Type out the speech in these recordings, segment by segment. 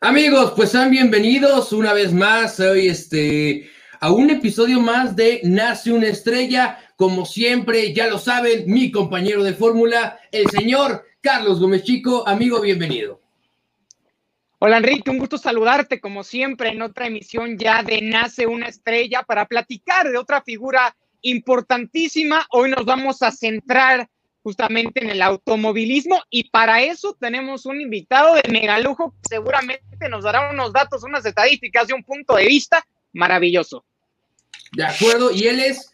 Amigos, pues sean bienvenidos una vez más hoy este, a un episodio más de Nace una estrella. Como siempre, ya lo saben, mi compañero de fórmula, el señor Carlos Gómez Chico. Amigo, bienvenido. Hola Enrique, un gusto saludarte como siempre en otra emisión ya de Nace una estrella para platicar de otra figura importantísima. Hoy nos vamos a centrar justamente en el automovilismo y para eso tenemos un invitado de megalujo que seguramente nos dará unos datos, unas estadísticas de un punto de vista maravilloso. De acuerdo, y él es,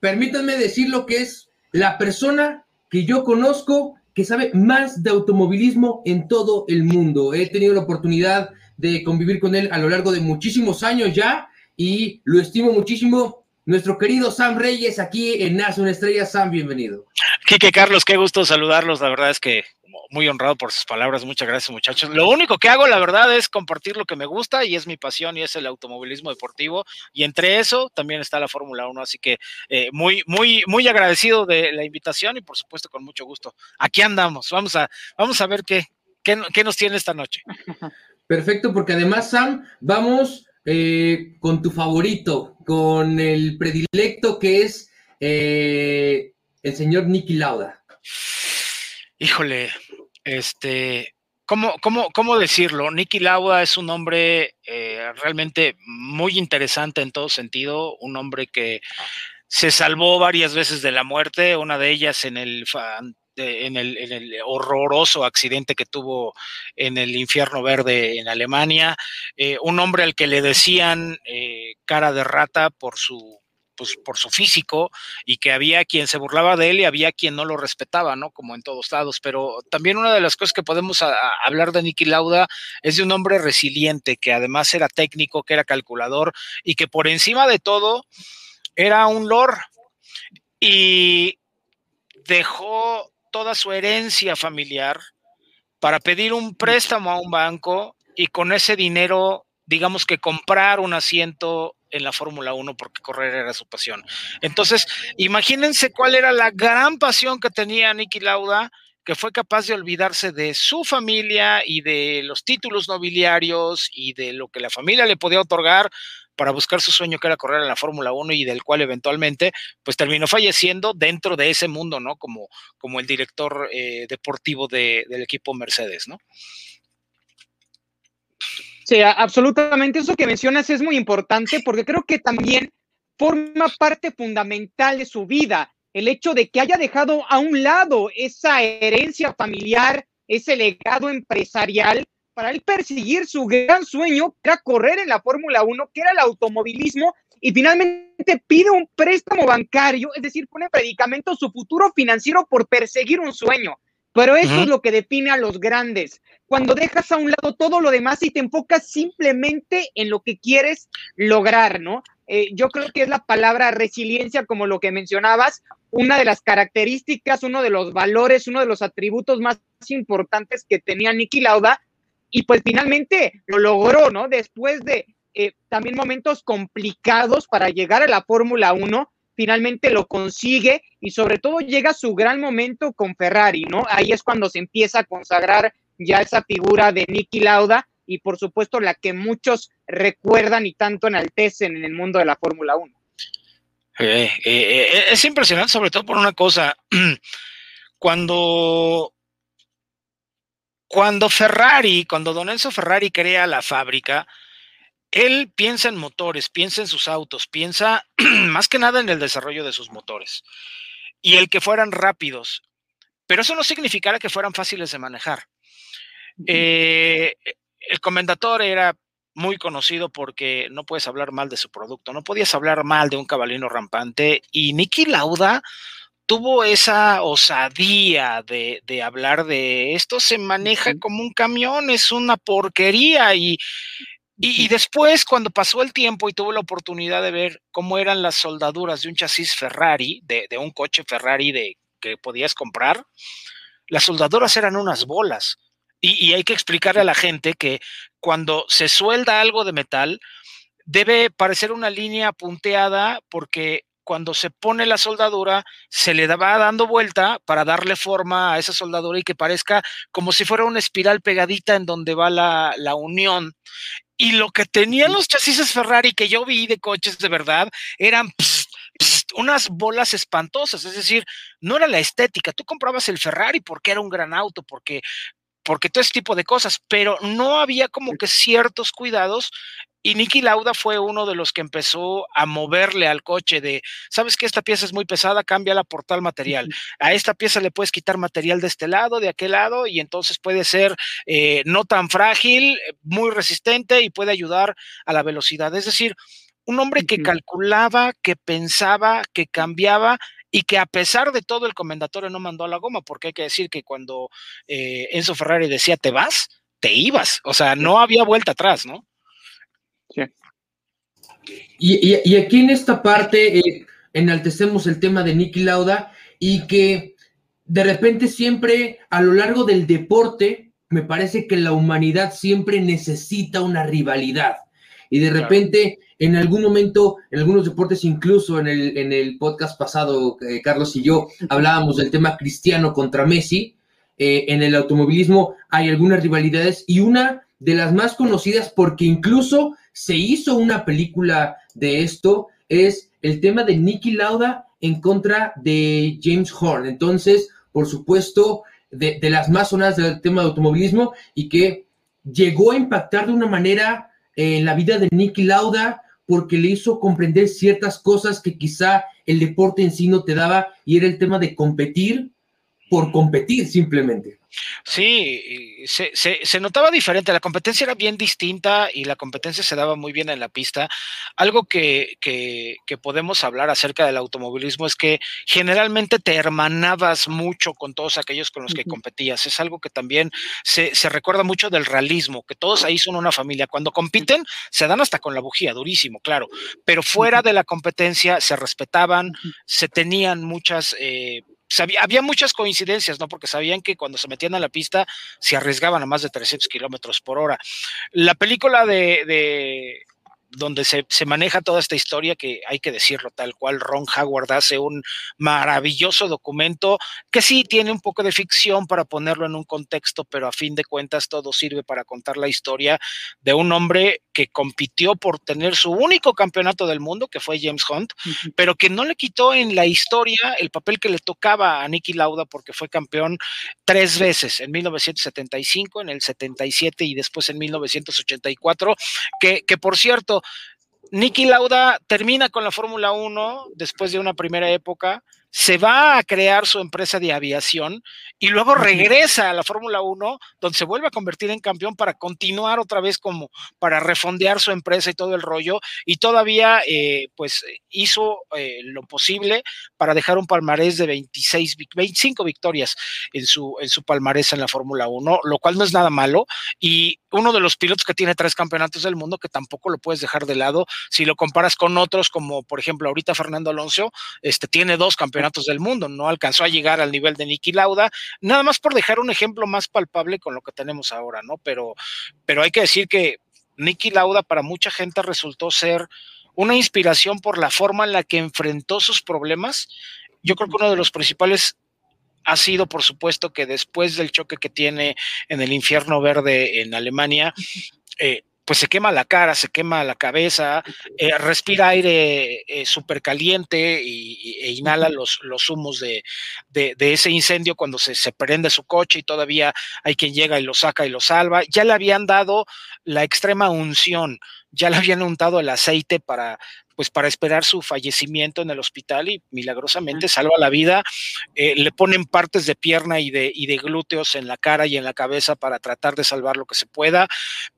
permítanme decir lo que es la persona que yo conozco que sabe más de automovilismo en todo el mundo. He tenido la oportunidad de convivir con él a lo largo de muchísimos años ya y lo estimo muchísimo nuestro querido Sam Reyes aquí en Nace una Estrella. Sam, bienvenido. Quique Carlos, qué gusto saludarlos. La verdad es que muy honrado por sus palabras. Muchas gracias, muchachos. Lo único que hago, la verdad, es compartir lo que me gusta y es mi pasión y es el automovilismo deportivo. Y entre eso también está la Fórmula 1. Así que eh, muy, muy, muy agradecido de la invitación y por supuesto con mucho gusto. Aquí andamos. Vamos a, vamos a ver qué, qué, qué nos tiene esta noche. Perfecto, porque además, Sam, vamos eh, con tu favorito, con el predilecto que es eh, el señor Nicky Lauda. Híjole, este, ¿cómo, cómo, cómo decirlo? Nicky Lauda es un hombre eh, realmente muy interesante en todo sentido, un hombre que se salvó varias veces de la muerte, una de ellas en el en el, horroroso accidente que tuvo en el infierno verde en Alemania, eh, un hombre al que le decían eh, cara de rata por su pues, por su físico y que había quien se burlaba de él y había quien no lo respetaba, ¿no? Como en todos lados. Pero también una de las cosas que podemos hablar de Nicky Lauda es de un hombre resiliente que además era técnico, que era calculador y que por encima de todo era un lord y dejó toda su herencia familiar para pedir un préstamo a un banco y con ese dinero, digamos que comprar un asiento en la Fórmula 1 porque correr era su pasión. Entonces, imagínense cuál era la gran pasión que tenía Nicky Lauda, que fue capaz de olvidarse de su familia y de los títulos nobiliarios y de lo que la familia le podía otorgar para buscar su sueño que era correr en la Fórmula 1 y del cual eventualmente pues terminó falleciendo dentro de ese mundo, ¿no? Como, como el director eh, deportivo del equipo Mercedes, ¿no? Sí, absolutamente. Eso que mencionas es muy importante porque creo que también forma parte fundamental de su vida el hecho de que haya dejado a un lado esa herencia familiar, ese legado empresarial para él perseguir su gran sueño, que era correr en la Fórmula 1, que era el automovilismo, y finalmente pide un préstamo bancario, es decir, pone en predicamento su futuro financiero por perseguir un sueño. Pero eso es lo que define a los grandes. Cuando dejas a un lado todo lo demás y te enfocas simplemente en lo que quieres lograr, ¿no? Eh, yo creo que es la palabra resiliencia, como lo que mencionabas, una de las características, uno de los valores, uno de los atributos más importantes que tenía Nicky Lauda y pues finalmente lo logró, ¿no? Después de eh, también momentos complicados para llegar a la Fórmula 1, finalmente lo consigue y sobre todo llega su gran momento con Ferrari, ¿no? Ahí es cuando se empieza a consagrar ya esa figura de Nicky Lauda y por supuesto la que muchos recuerdan y tanto enaltecen en el mundo de la Fórmula 1. Eh, eh, es impresionante sobre todo por una cosa, cuando cuando Ferrari, cuando Don Enzo Ferrari crea la fábrica, él piensa en motores, piensa en sus autos, piensa más que nada en el desarrollo de sus motores y el que fueran rápidos. Pero eso no significara que fueran fáciles de manejar. Eh, el comendador era muy conocido porque no puedes hablar mal de su producto, no podías hablar mal de un cabalino rampante y Nicky Lauda tuvo esa osadía de, hablar de esto, se maneja como un camión, es una porquería y, y, después, cuando pasó el tiempo y tuvo la oportunidad de ver cómo eran las soldaduras de un chasis Ferrari, de, un coche Ferrari de, que podías comprar, las soldaduras eran unas bolas. Y, y, hay que explicarle a la gente que cuando se suelda algo de metal, debe parecer una línea punteada porque cuando se pone la soldadura, se le va dando vuelta para darle forma a esa soldadura y que parezca como si fuera una espiral pegadita en donde va la, la unión. Y lo que tenían los chasis Ferrari que yo vi de coches de verdad eran unas bolas espantosas, es decir, no era la estética, tú comprabas el Ferrari porque era un gran auto, porque porque todo ese tipo de cosas, pero no había como que ciertos cuidados y Nicky Lauda fue uno de los que empezó a moverle al coche de, sabes que esta pieza es muy pesada, cámbiala por tal material. A esta pieza le puedes quitar material de este lado, de aquel lado, y entonces puede ser eh, no tan frágil, muy resistente y puede ayudar a la velocidad. Es decir, un hombre que calculaba, que pensaba, que cambiaba y que a pesar de todo el comendatorio no mandó a la goma, porque hay que decir que cuando eh, Enzo Ferrari decía te vas, te ibas, o sea, no había vuelta atrás, ¿no? Sí. Y, aquí en esta parte eh, enaltecemos el tema de Nicky Lauda y que de repente siempre a lo largo del deporte me parece que la humanidad siempre necesita una rivalidad y de repente en algún momento, en algunos deportes, incluso en el, en el podcast pasado, eh, Carlos y yo hablábamos del tema cristiano contra Messi. Eh, en el automovilismo hay algunas rivalidades y una de las más conocidas, porque incluso se hizo una película de esto, es el tema de Nicky Lauda en contra de James Horn. Entonces, por supuesto, de, de las más sonadas del tema de automovilismo y que llegó a impactar de una manera en la vida de Nicky Lauda, porque le hizo comprender ciertas cosas que quizá el deporte en sí no te daba y era el tema de competir por competir simplemente. Sí, se, se, notaba diferente, la competencia era bien distinta y la competencia se daba muy bien en la pista. Algo que, que, podemos hablar acerca del automovilismo es que generalmente te hermanabas mucho con todos aquellos con los que competías. Es algo que también se, se, recuerda mucho del realismo, que todos ahí son una familia. Cuando compiten, se dan hasta con la bujía, durísimo, claro, pero fuera de la competencia se respetaban, se tenían muchas... Eh, había muchas coincidencias, ¿no? Porque sabían que cuando se metían a la pista se arriesgaban a más de 300 kilómetros por hora. La película de, donde se, se, maneja toda esta historia, que hay que decirlo tal cual, Ron Howard hace un maravilloso documento que sí tiene un poco de ficción para ponerlo en un contexto, pero a fin de cuentas todo sirve para contar la historia de un hombre que compitió por tener su único campeonato del mundo, que fue James Hunt, pero que no le quitó en la historia el papel que le tocaba a Nicky Lauda porque fue campeón tres veces, en 1975, en el 77 y después en 1984, que, que por cierto, Nicky Lauda termina con la Fórmula 1 después de una primera época, se va a crear su empresa de aviación y luego regresa a la Fórmula 1, donde se vuelve a convertir en campeón para continuar otra vez como para refondear su empresa y todo el rollo, y todavía eh, pues hizo eh, lo posible para dejar un palmarés de 26, 25 victorias en su, en su palmarés en la Fórmula 1, lo cual no es nada malo, y uno de los pilotos que tiene tres campeonatos del mundo que tampoco lo puedes dejar de lado si lo comparas con otros como por ejemplo ahorita Fernando Alonso, este tiene dos campeonatos del mundo, no alcanzó a llegar al nivel de Nicky Lauda, nada más por dejar un ejemplo más palpable con lo que tenemos ahora, ¿no? Pero, pero hay que decir que Nicky Lauda para mucha gente resultó ser una inspiración por la forma en la que enfrentó sus problemas. Yo creo que uno de los principales ha sido, por supuesto, que después del choque que tiene en el infierno verde en Alemania, eh, pues se quema la cara, se quema la cabeza, eh, respira aire eh, súper caliente y, e inhala los, los humos de, de, ese incendio cuando se, se, prende su coche y todavía hay quien llega y lo saca y lo salva. Ya le habían dado la extrema unción, ya le habían untado el aceite para pues para esperar su fallecimiento en el hospital y milagrosamente salva la vida. Eh, le ponen partes de pierna y de, y de glúteos en la cara y en la cabeza para tratar de salvar lo que se pueda,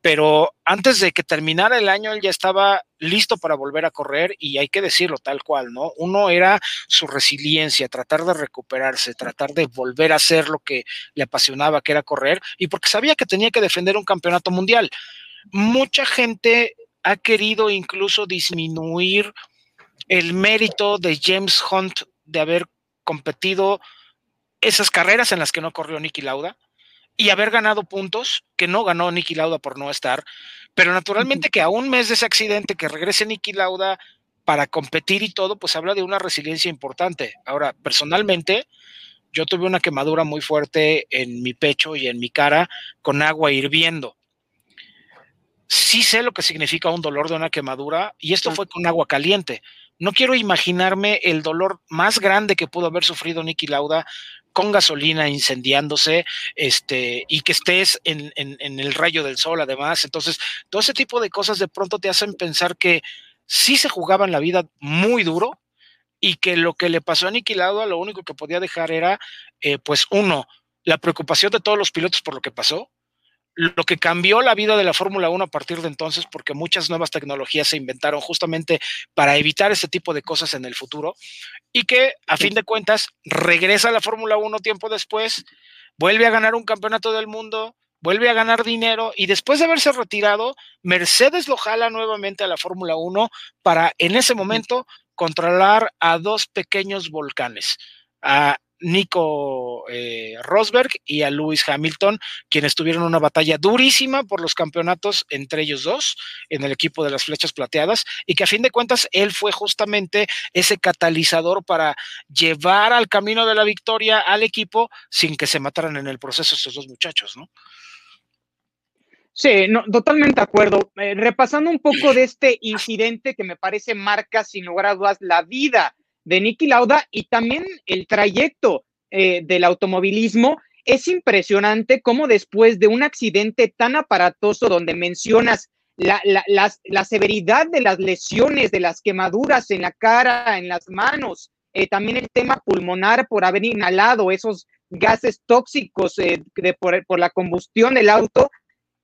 pero antes de que terminara el año él ya estaba listo para volver a correr y hay que decirlo tal cual, ¿no? Uno era su resiliencia, tratar de recuperarse, tratar de volver a hacer lo que le apasionaba, que era correr, y porque sabía que tenía que defender un campeonato mundial. Mucha gente ha querido incluso disminuir el mérito de James Hunt de haber competido esas carreras en las que no corrió Nicky Lauda y haber ganado puntos que no ganó Nicky Lauda por no estar, pero naturalmente que a un mes de ese accidente que regrese Nicky Lauda para competir y todo, pues habla de una resiliencia importante. Ahora, personalmente, yo tuve una quemadura muy fuerte en mi pecho y en mi cara con agua hirviendo. Sí sé lo que significa un dolor de una quemadura y esto fue con agua caliente. No quiero imaginarme el dolor más grande que pudo haber sufrido Nicky Lauda con gasolina incendiándose, este, y que estés en, en, el rayo del sol además. Entonces, todo ese tipo de cosas de pronto te hacen pensar que sí se jugaba en la vida muy duro y que lo que le pasó a Nicky Lauda lo único que podía dejar era, eh, pues, uno, la preocupación de todos los pilotos por lo que pasó, lo que cambió la vida de la Fórmula 1 a partir de entonces, porque muchas nuevas tecnologías se inventaron justamente para evitar ese tipo de cosas en el futuro, y que a fin de cuentas regresa a la Fórmula 1 tiempo después, vuelve a ganar un campeonato del mundo, vuelve a ganar dinero y después de haberse retirado, Mercedes lo jala nuevamente a la Fórmula 1 para en ese momento controlar a dos pequeños volcanes, a Nico eh, Rosberg y a Lewis Hamilton, quienes tuvieron una batalla durísima por los campeonatos entre ellos dos en el equipo de las flechas plateadas y que a fin de cuentas él fue justamente ese catalizador para llevar al camino de la victoria al equipo sin que se mataran en el proceso estos dos muchachos, ¿no? Sí, no, totalmente de acuerdo. Eh, repasando un poco de este incidente que me parece marca sin lugar a dudas la vida de Nicky Lauda y también el trayecto eh, del automovilismo. Es impresionante cómo después de un accidente tan aparatoso donde mencionas la, la, severidad de las lesiones, de las quemaduras en la cara, en las manos, eh, también el tema pulmonar por haber inhalado esos gases tóxicos eh, de, por, por, la combustión del auto,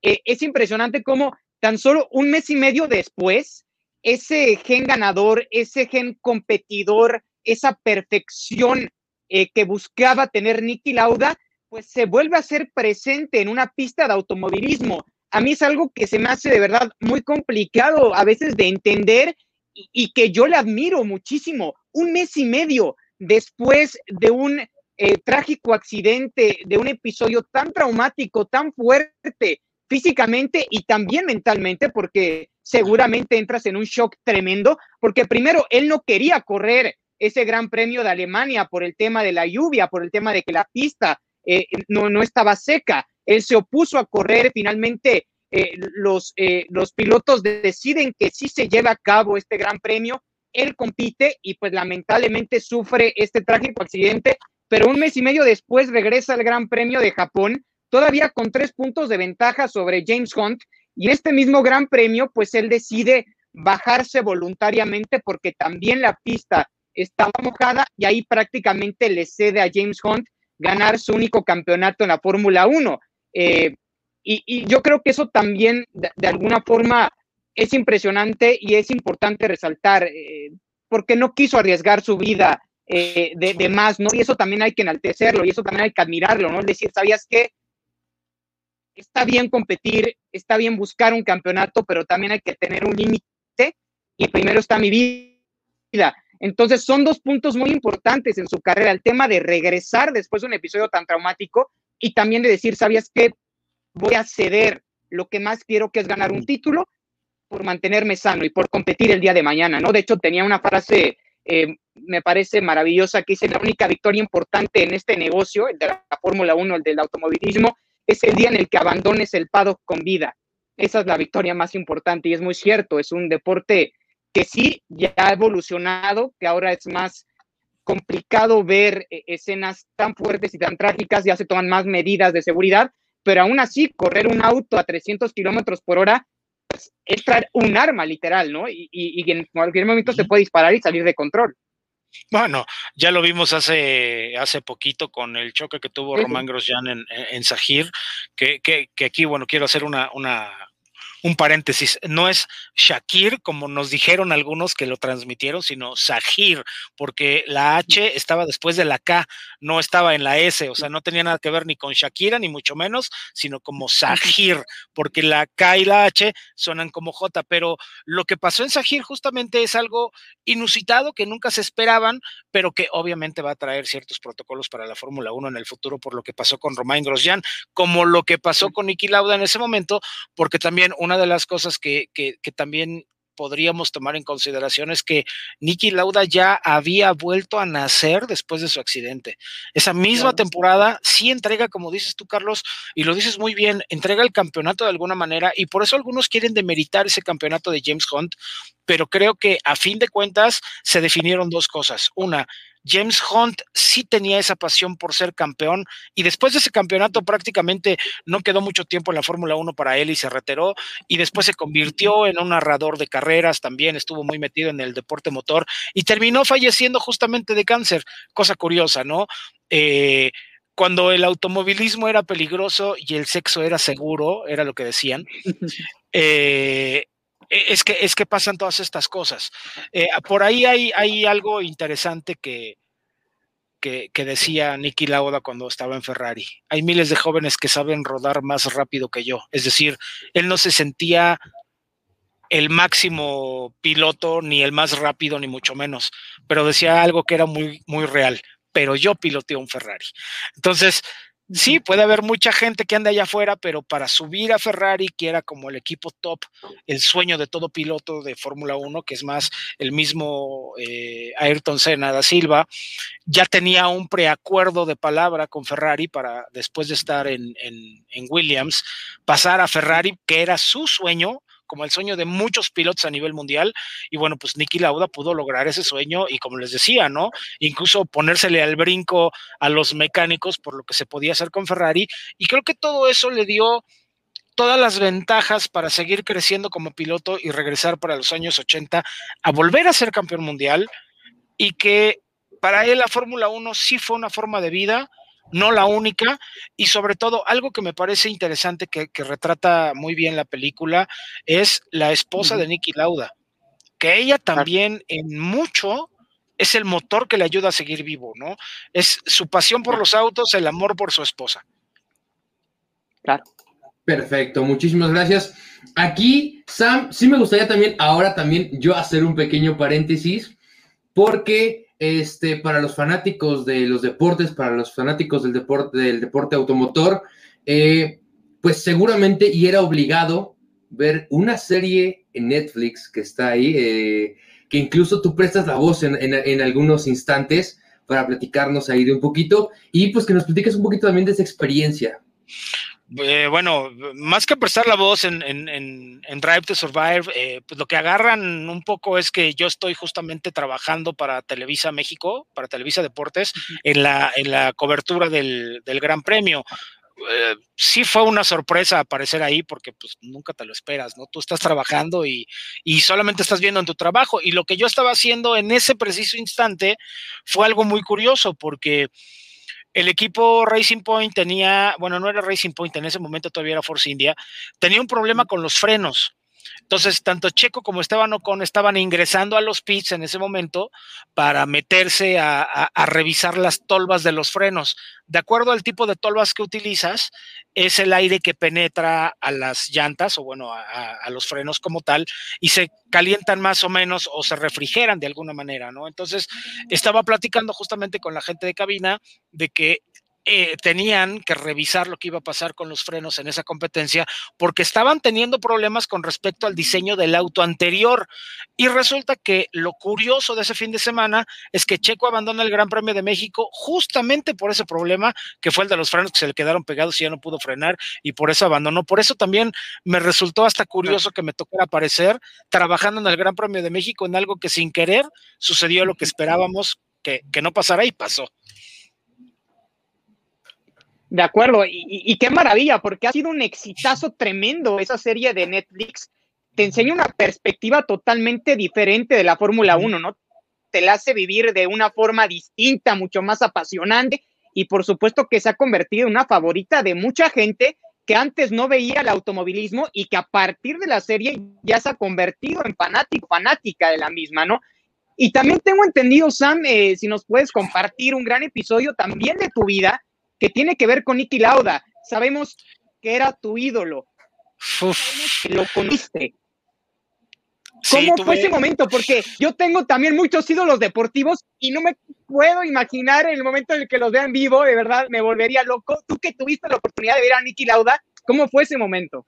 es impresionante cómo tan solo un mes y medio después ese gen ganador, ese gen competidor, esa perfección eh, que buscaba tener Nicky Lauda, pues se vuelve a ser presente en una pista de automovilismo. A mí es algo que se me hace de verdad muy complicado a veces de entender y, que yo le admiro muchísimo. Un mes y medio después de un eh, trágico accidente, de un episodio tan traumático, tan fuerte físicamente y también mentalmente, porque seguramente entras en un shock tremendo, porque primero él no quería correr ese gran premio de Alemania por el tema de la lluvia, por el tema de que la pista eh, no, no estaba seca. Él se opuso a correr, finalmente eh, los, eh, los pilotos deciden que sí se lleva a cabo este gran premio, él compite y pues lamentablemente sufre este trágico accidente, pero un mes y medio después regresa al Gran Premio de Japón, todavía con tres puntos de ventaja sobre James Hunt, y en este mismo Gran Premio, pues él decide bajarse voluntariamente porque también la pista estaba mojada y ahí prácticamente le cede a James Hunt ganar su único campeonato en la Fórmula 1. Eh, y, yo creo que eso también de, alguna forma es impresionante y es importante resaltar, eh, porque no quiso arriesgar su vida eh, de, de, más, ¿no? Y eso también hay que enaltecerlo y eso también hay que admirarlo, ¿no? Es decir, ¿sabías qué? Está bien competir, está bien buscar un campeonato, pero también hay que tener un límite y primero está mi vida. Entonces son dos puntos muy importantes en su carrera, el tema de regresar después de un episodio tan traumático y también de decir, ¿sabías qué? Voy a ceder lo que más quiero que es ganar un título por mantenerme sano y por competir el día de mañana, ¿no? De hecho, tenía una frase, eh, me parece maravillosa, que dice, la única victoria importante en este negocio, el de la Fórmula 1, el del automovilismo, es el día en el que abandones el paddock con vida. Esa es la victoria más importante y es muy cierto, es un deporte que sí ya ha evolucionado, que ahora es más complicado ver eh, escenas tan fuertes y tan trágicas, ya se toman más medidas de seguridad, pero aún así correr un auto a 300 kilómetros por hora pues, es traer un arma literal, ¿no? Y, y, en cualquier momento se puede disparar y salir de control. Bueno, ya lo vimos hace, hace poquito con el choque que tuvo Román Grosjean en, en, Sajir, que, que, que, aquí, bueno, quiero hacer una, una, un paréntesis, no es Shakir, como nos dijeron algunos que lo transmitieron, sino Sahir, porque la H estaba después de la K, no estaba en la S, o sea, no tenía nada que ver ni con Shakira, ni mucho menos, sino como Sahir, porque la K y la H suenan como J, pero lo que pasó en Sahir justamente es algo inusitado que nunca se esperaban, pero que obviamente va a traer ciertos protocolos para la Fórmula 1 en el futuro por lo que pasó con Romain Grosjean, como lo que pasó con Niki Lauda en ese momento, porque también una de las cosas que, que, también podríamos tomar en consideración es que Nicky Lauda ya había vuelto a nacer después de su accidente. Esa misma temporada sí entrega, como dices tú, Carlos, y lo dices muy bien, entrega el campeonato de alguna manera y por eso algunos quieren demeritar ese campeonato de James Hunt, pero creo que a fin de cuentas se definieron dos cosas. Una, James Hunt sí tenía esa pasión por ser campeón y después de ese campeonato prácticamente no quedó mucho tiempo en la Fórmula 1 para él y se retiró y después se convirtió en un narrador de carreras, también estuvo muy metido en el deporte motor y terminó falleciendo justamente de cáncer, cosa curiosa, ¿no? Eh, cuando el automovilismo era peligroso y el sexo era seguro, era lo que decían, eh, es que, es que pasan todas estas cosas. Eh, por ahí hay, hay algo interesante que, que, decía Nicky Lauda cuando estaba en Ferrari. Hay miles de jóvenes que saben rodar más rápido que yo. Es decir, él no se sentía el máximo piloto, ni el más rápido, ni mucho menos, pero decía algo que era muy, muy real. Pero yo piloteo un Ferrari. Entonces, Sí, puede haber mucha gente que anda allá afuera, pero para subir a Ferrari, que era como el equipo top, el sueño de todo piloto de Fórmula 1, que es más el mismo eh, Ayrton Senna da Silva, ya tenía un preacuerdo de palabra con Ferrari para después de estar en, en Williams, pasar a Ferrari, que era su sueño, como el sueño de muchos pilotos a nivel mundial. Y bueno, pues Nicky Lauda pudo lograr ese sueño y como les decía, ¿no? Incluso ponérsele al brinco a los mecánicos por lo que se podía hacer con Ferrari. Y creo que todo eso le dio todas las ventajas para seguir creciendo como piloto y regresar para los años 80 a volver a ser campeón mundial y que para él la Fórmula 1 sí fue una forma de vida no la única, y sobre todo algo que me parece interesante que, retrata muy bien la película es la esposa de Nicky Lauda, que ella también en mucho es el motor que le ayuda a seguir vivo, ¿no? Es su pasión por los autos, el amor por su esposa. Claro. Perfecto, muchísimas gracias. Aquí, Sam, sí me gustaría también, ahora también yo hacer un pequeño paréntesis, porque este, para los fanáticos de los deportes, para los fanáticos del deporte, del deporte automotor, eh, pues seguramente y era obligado ver una serie en Netflix que está ahí, eh, que incluso tú prestas la voz en, en, algunos instantes para platicarnos ahí de un poquito y pues que nos platiques un poquito también de esa experiencia. Eh, bueno, más que prestar la voz en, Drive to Survive, eh, pues lo que agarran un poco es que yo estoy justamente trabajando para Televisa México, para Televisa Deportes, en la, en la cobertura del, Gran Premio. Eh, sí fue una sorpresa aparecer ahí porque pues nunca te lo esperas, ¿no? Tú estás trabajando y, y solamente estás viendo en tu trabajo. Y lo que yo estaba haciendo en ese preciso instante fue algo muy curioso porque el equipo Racing Point tenía, bueno, no era Racing Point, en ese momento todavía era Force India, tenía un problema con los frenos. Entonces, tanto Checo como Esteban Ocon estaban ingresando a los pits en ese momento para meterse a, revisar las tolvas de los frenos. De acuerdo al tipo de tolvas que utilizas, es el aire que penetra a las llantas o bueno, a, los frenos como tal y se calientan más o menos o se refrigeran de alguna manera, ¿no? Entonces, estaba platicando justamente con la gente de cabina de que eh, tenían que revisar lo que iba a pasar con los frenos en esa competencia porque estaban teniendo problemas con respecto al diseño del auto anterior. Y resulta que lo curioso de ese fin de semana es que Checo abandona el Gran Premio de México justamente por ese problema que fue el de los frenos que se le quedaron pegados y ya no pudo frenar y por eso abandonó. Por eso también me resultó hasta curioso que me tocara aparecer trabajando en el Gran Premio de México en algo que sin querer sucedió lo que esperábamos que, que no pasara y pasó. De acuerdo, y, qué maravilla, porque ha sido un exitazo tremendo esa serie de Netflix. Te enseña una perspectiva totalmente diferente de la Fórmula 1, ¿no? Te la hace vivir de una forma distinta, mucho más apasionante, y por supuesto que se ha convertido en una favorita de mucha gente que antes no veía el automovilismo y que a partir de la serie ya se ha convertido en fanático, fanática de la misma, ¿no? Y también tengo entendido, Sam, eh, si nos puedes compartir un gran episodio también de tu vida, que tiene que ver con Nicky Lauda. Sabemos que era tu ídolo. Que lo coniste. ¿Cómo fue ese momento? Porque yo tengo también muchos ídolos deportivos y no me puedo imaginar el momento en el que los vean vivo, de verdad me volvería loco. Tú que tuviste la oportunidad de ver a Nicky Lauda, ¿cómo fue ese momento?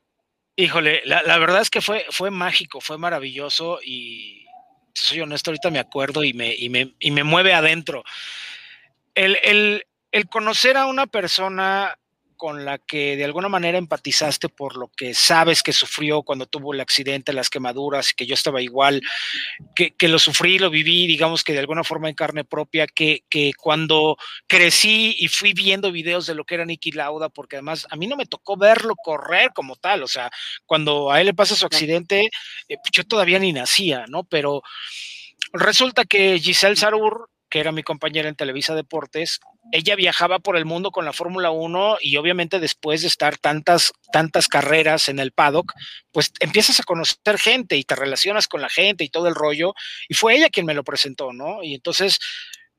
Híjole, la, verdad es que fue, fue mágico, fue maravilloso y soy honesto, ahorita me acuerdo y me, y me, y me mueve adentro. El, el, el conocer a una persona con la que de alguna manera empatizaste por lo que sabes que sufrió cuando tuvo el accidente, las quemaduras, y que yo estaba igual, que, lo sufrí, lo viví, digamos que de alguna forma en carne propia, que, que cuando crecí y fui viendo videos de lo que era Nicky Lauda, porque además a mí no me tocó verlo correr como tal, o sea, cuando a él le pasa su accidente, eh, yo todavía ni nacía, ¿no? Pero resulta que Giselle Sarur que era mi compañera en Televisa Deportes, ella viajaba por el mundo con la Fórmula 1 y obviamente después de estar tantas, tantas carreras en el paddock, pues empiezas a conocer gente y te relacionas con la gente y todo el rollo. Y fue ella quien me lo presentó, ¿no? Y entonces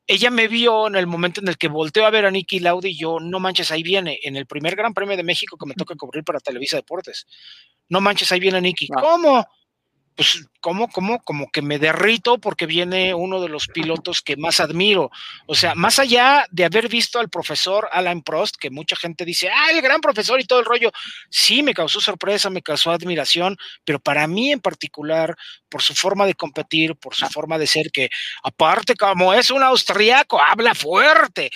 ella me vio en el momento en el que volteó a ver a Nicky Lauda y yo, no manches, ahí viene, en el primer Gran Premio de México que me toca cubrir para Televisa Deportes. No manches, ahí viene Nicky. Ah. ¿Cómo? Pues, ¿cómo, cómo? Como que me derrito porque viene uno de los pilotos que más admiro. O sea, más allá de haber visto al profesor Alan Prost, que mucha gente dice, ah, el gran profesor y todo el rollo, sí, me causó sorpresa, me causó admiración, pero para mí en particular, por su forma de competir, por su forma de ser, que aparte como es un austriaco, habla fuerte,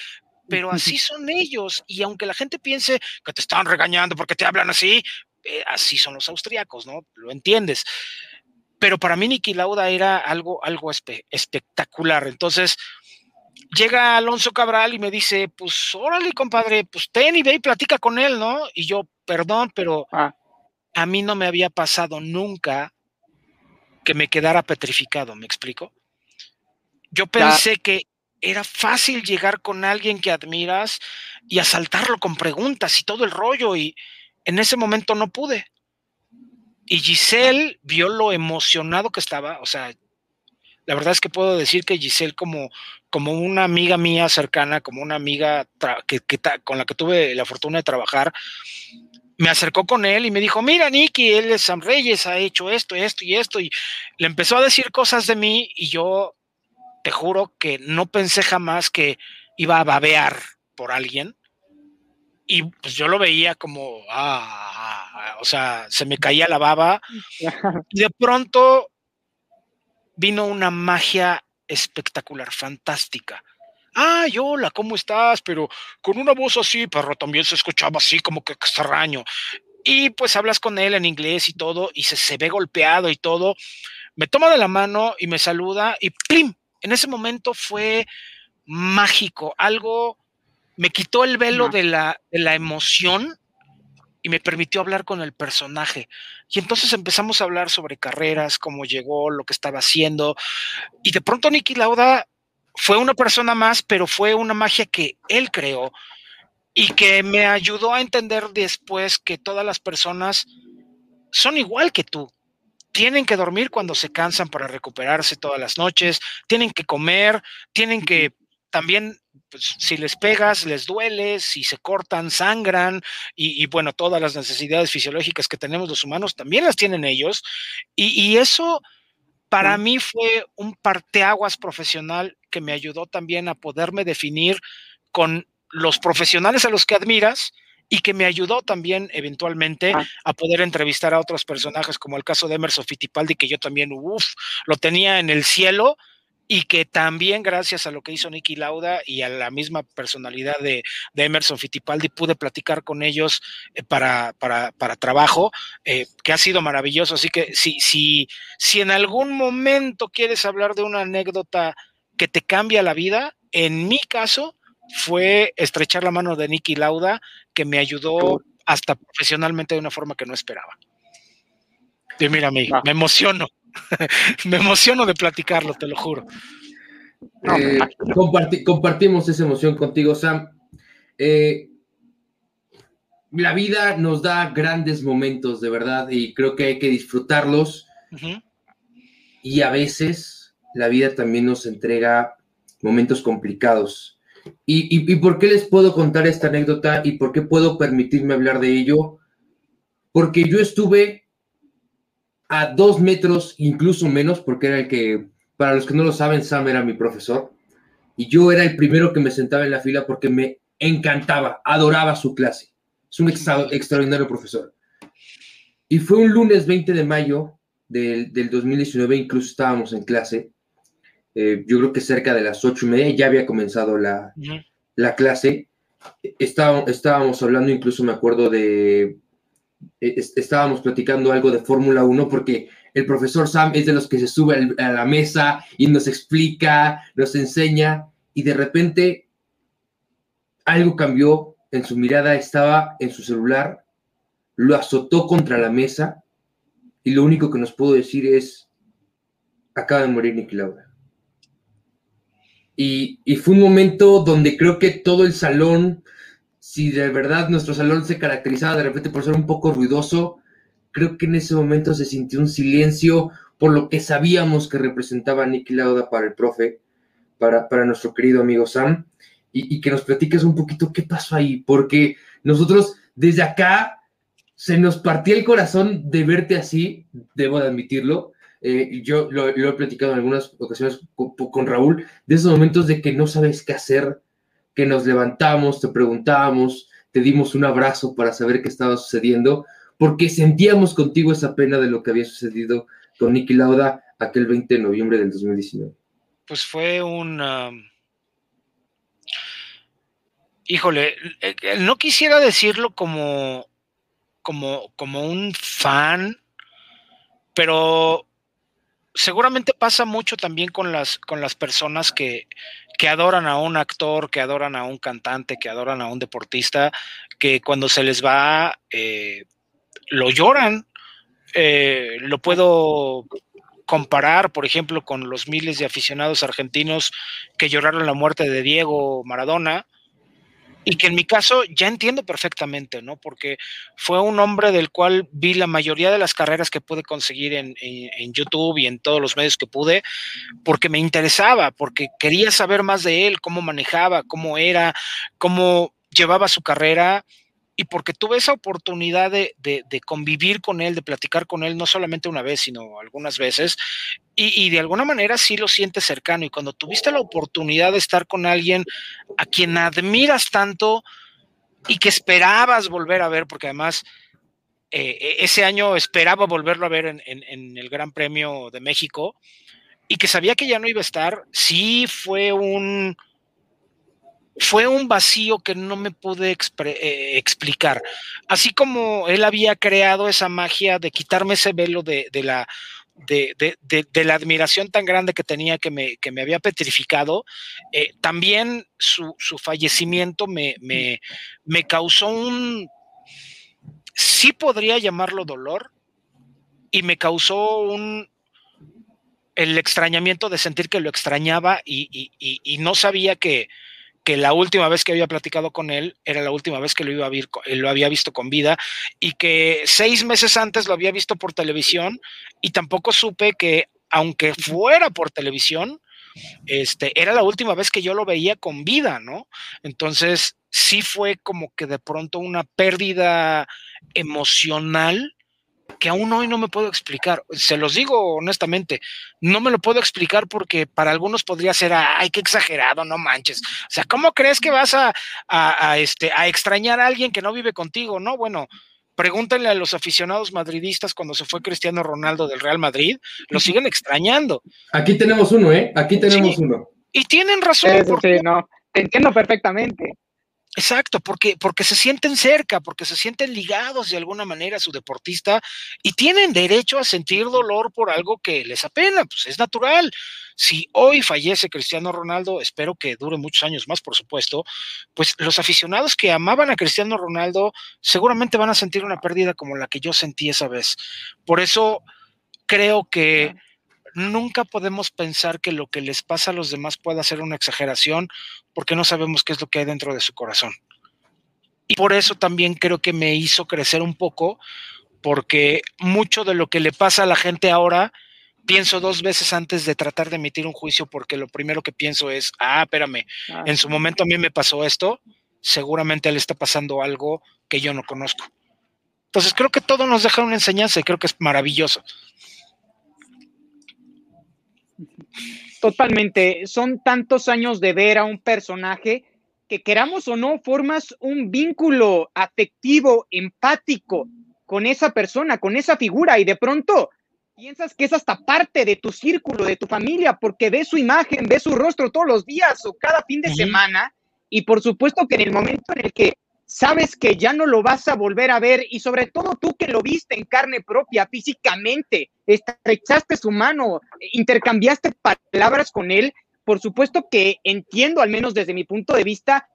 pero así son ellos. Y aunque la gente piense que te están regañando porque te hablan así, eh, así son los austriacos, ¿no? Lo entiendes pero para mí Niki Lauda era algo, algo espectacular. Entonces, llega Alonso Cabral y me dice, pues órale, compadre, pues ten y ve y platica con él, ¿no? Y yo, perdón, pero ah. a mí no me había pasado nunca que me quedara petrificado, ¿me explico? Yo pensé que era fácil llegar con alguien que admiras y asaltarlo con preguntas y todo el rollo y en ese momento no pude. Y Giselle vio lo emocionado que estaba, o sea, la verdad es que puedo decir que Giselle como, como una amiga mía cercana, como una amiga que, con la que tuve la fortuna de trabajar, me acercó con él y me dijo, mira, Nicky, él es Sam Reyes, ha hecho esto, esto y esto, y le empezó a decir cosas de mí y yo te juro que no pensé jamás que iba a babear por alguien. Y pues yo lo veía como, ah, o sea, se me caía la baba. Y de pronto vino una magia espectacular, fantástica. Ay, hola, ¿cómo estás? Pero con una voz así, pero también se escuchaba así como que extraño. Y pues hablas con él en inglés y todo, y se, se ve golpeado y todo. Me toma de la mano y me saluda y ¡plim! En ese momento fue mágico, algo me quitó el velo de la, de la emoción y me permitió hablar con el personaje. Y entonces empezamos a hablar sobre carreras, cómo llegó, lo que estaba haciendo. Y de pronto Nicky Lauda fue una persona más, pero fue una magia que él creó y que me ayudó a entender después que todas las personas son igual que tú. Tienen que dormir cuando se cansan para recuperarse todas las noches, tienen que comer, tienen que también pues, si les pegas, les duele, si se cortan, sangran, y, bueno, todas las necesidades fisiológicas que tenemos los humanos también las tienen ellos. Y, eso para mí fue un parteaguas profesional que me ayudó también a poderme definir con los profesionales a los que admiras y que me ayudó también eventualmente ah. a poder entrevistar a otros personajes, como el caso de Emerson Fittipaldi, que yo también, uff, lo tenía en el cielo y que también gracias a lo que hizo Nicky Lauda y a la misma personalidad de, Emerson Fittipaldi pude platicar con ellos eh, para, para, para, trabajo, eh, que ha sido maravilloso. Así que si, si, si en algún momento quieres hablar de una anécdota que te cambia la vida, en mi caso fue estrechar la mano de Nicky Lauda, que me ayudó hasta profesionalmente de una forma que no esperaba. Y mira, me, me emociono. me emociono de platicarlo, te lo juro. Eh, compartimos esa emoción contigo, Sam. Eh, la vida nos da grandes momentos, de verdad, y creo que hay que disfrutarlos. Y a veces la vida también nos entrega momentos complicados. ¿Y, ¿Y por qué les puedo contar esta anécdota y por qué puedo permitirme hablar de ello? Porque yo estuve a dos metros, incluso menos, porque era el que, para los que no lo saben, Sam era mi profesor. Y yo era el primero que me sentaba en la fila porque me encantaba, adoraba su clase. Es un extraordinario profesor. Y fue un lunes 20 de mayo del, 2019, incluso estábamos en clase. Eh, yo creo que cerca de las ocho y media ya había comenzado la, la clase. Estábamos, estábamos hablando, incluso me acuerdo de, estábamos platicando algo de Fórmula 1 porque el profesor Sam es de los que se sube a la mesa y nos explica, nos enseña y de repente algo cambió en su mirada, estaba en su celular, lo azotó contra la mesa y lo único que nos pudo decir es, acaba de morir Nicky Laura. Y, y fue un momento donde creo que todo el salón, si de verdad nuestro salón se caracterizaba de repente por ser un poco ruidoso, creo que en ese momento se sintió un silencio por lo que sabíamos que representaba Nicky Lauda para el profe, para, para nuestro querido amigo Sam, y, que nos platiques un poquito qué pasó ahí, porque nosotros desde acá se nos partía el corazón de verte así, debo de admitirlo. Eh, yo lo, he platicado en algunas ocasiones con, con, Raúl, de esos momentos de que no sabes qué hacer, que nos levantamos, te preguntábamos, te dimos un abrazo para saber qué estaba sucediendo, porque sentíamos contigo esa pena de lo que había sucedido con Nicky Lauda aquel 20 de noviembre del 2019. Pues fue un... Um, híjole, no quisiera decirlo como, como, como un fan, pero seguramente pasa mucho también con las, con las personas que, que, adoran a un actor, que adoran a un cantante, que adoran a un deportista, que cuando se les va, eh, lo lloran. Eh, lo puedo comparar, por ejemplo, con los miles de aficionados argentinos que lloraron la muerte de Diego Maradona, y que en mi caso ya entiendo perfectamente, ¿no? Porque fue un hombre del cual vi la mayoría de las carreras que pude conseguir en, en, YouTube y en todos los medios que pude, porque me interesaba, porque quería saber más de él, cómo manejaba, cómo era, cómo llevaba su carrera y porque tuve esa oportunidad de, convivir con él, de platicar con él, no solamente una vez, sino algunas veces, y, de alguna manera sí lo sientes cercano. Y cuando tuviste la oportunidad de estar con alguien a quien admiras tanto y que esperabas volver a ver, porque además eh, e, ese año esperaba volverlo a ver en, en el Gran Premio de México, y que sabía que ya no iba a estar, sí fue un fue un vacío que no me pude eh, explicar. Así como él había creado esa magia de quitarme ese velo de, la, admiración tan grande que tenía que me, había petrificado, eh, también su, fallecimiento me, me, me, causó un, sí podría llamarlo dolor, y me causó un, el extrañamiento de sentir que lo extrañaba y no sabía que, que la última vez que había platicado con él era la última vez que lo, iba a ver, lo había visto con vida y que seis meses antes lo había visto por televisión y tampoco supe que aunque fuera por televisión, este, era la última vez que yo lo veía con vida, ¿no? Entonces, sí fue como que de pronto una pérdida emocional que aún hoy no me puedo explicar. Se los digo honestamente, no me lo puedo explicar porque para algunos podría ser, ay, qué exagerado, no manches. O sea, ¿cómo crees que vas a, este, a extrañar a alguien que no vive contigo? No, bueno, pregúntenle a los aficionados madridistas cuando se fue Cristiano Ronaldo del Real Madrid, lo siguen extrañando. Aquí tenemos uno, ¿eh? Aquí tenemos uno. Y tienen razón. porque... no, te entiendo perfectamente. Exacto, porque, porque se sienten cerca, porque se sienten ligados de alguna manera a su deportista y tienen derecho a sentir dolor por algo que les apena, pues es natural. Si hoy fallece Cristiano Ronaldo, espero que dure muchos años más, por supuesto, pues los aficionados que amaban a Cristiano Ronaldo seguramente van a sentir una pérdida como la que yo sentí esa vez. Por eso creo que nunca podemos pensar que lo que les pasa a los demás pueda ser una exageración porque no sabemos qué es lo que hay dentro de su corazón. Y por eso también creo que me hizo crecer un poco, porque mucho de lo que le pasa a la gente ahora, pienso dos veces antes de tratar de emitir un juicio, porque lo primero que pienso es, ah, espérame, ah, en su momento a mí me pasó esto, seguramente a él está pasando algo que yo no conozco. Entonces creo que todo nos deja una enseñanza y creo que es maravilloso. Totalmente. Son tantos años de ver a un personaje que queramos o no, formas un vínculo afectivo, empático con esa persona, con esa figura y de pronto piensas que es hasta parte de tu círculo, de tu familia, porque ves su imagen, ves su rostro todos los días o cada fin de semana y por supuesto que en el momento en el que sabes que ya no lo vas a volver a ver y sobre todo tú que lo viste en carne propia, físicamente, estrechaste su mano, intercambiaste palabras con él, por supuesto que entiendo, al menos desde mi punto de vista,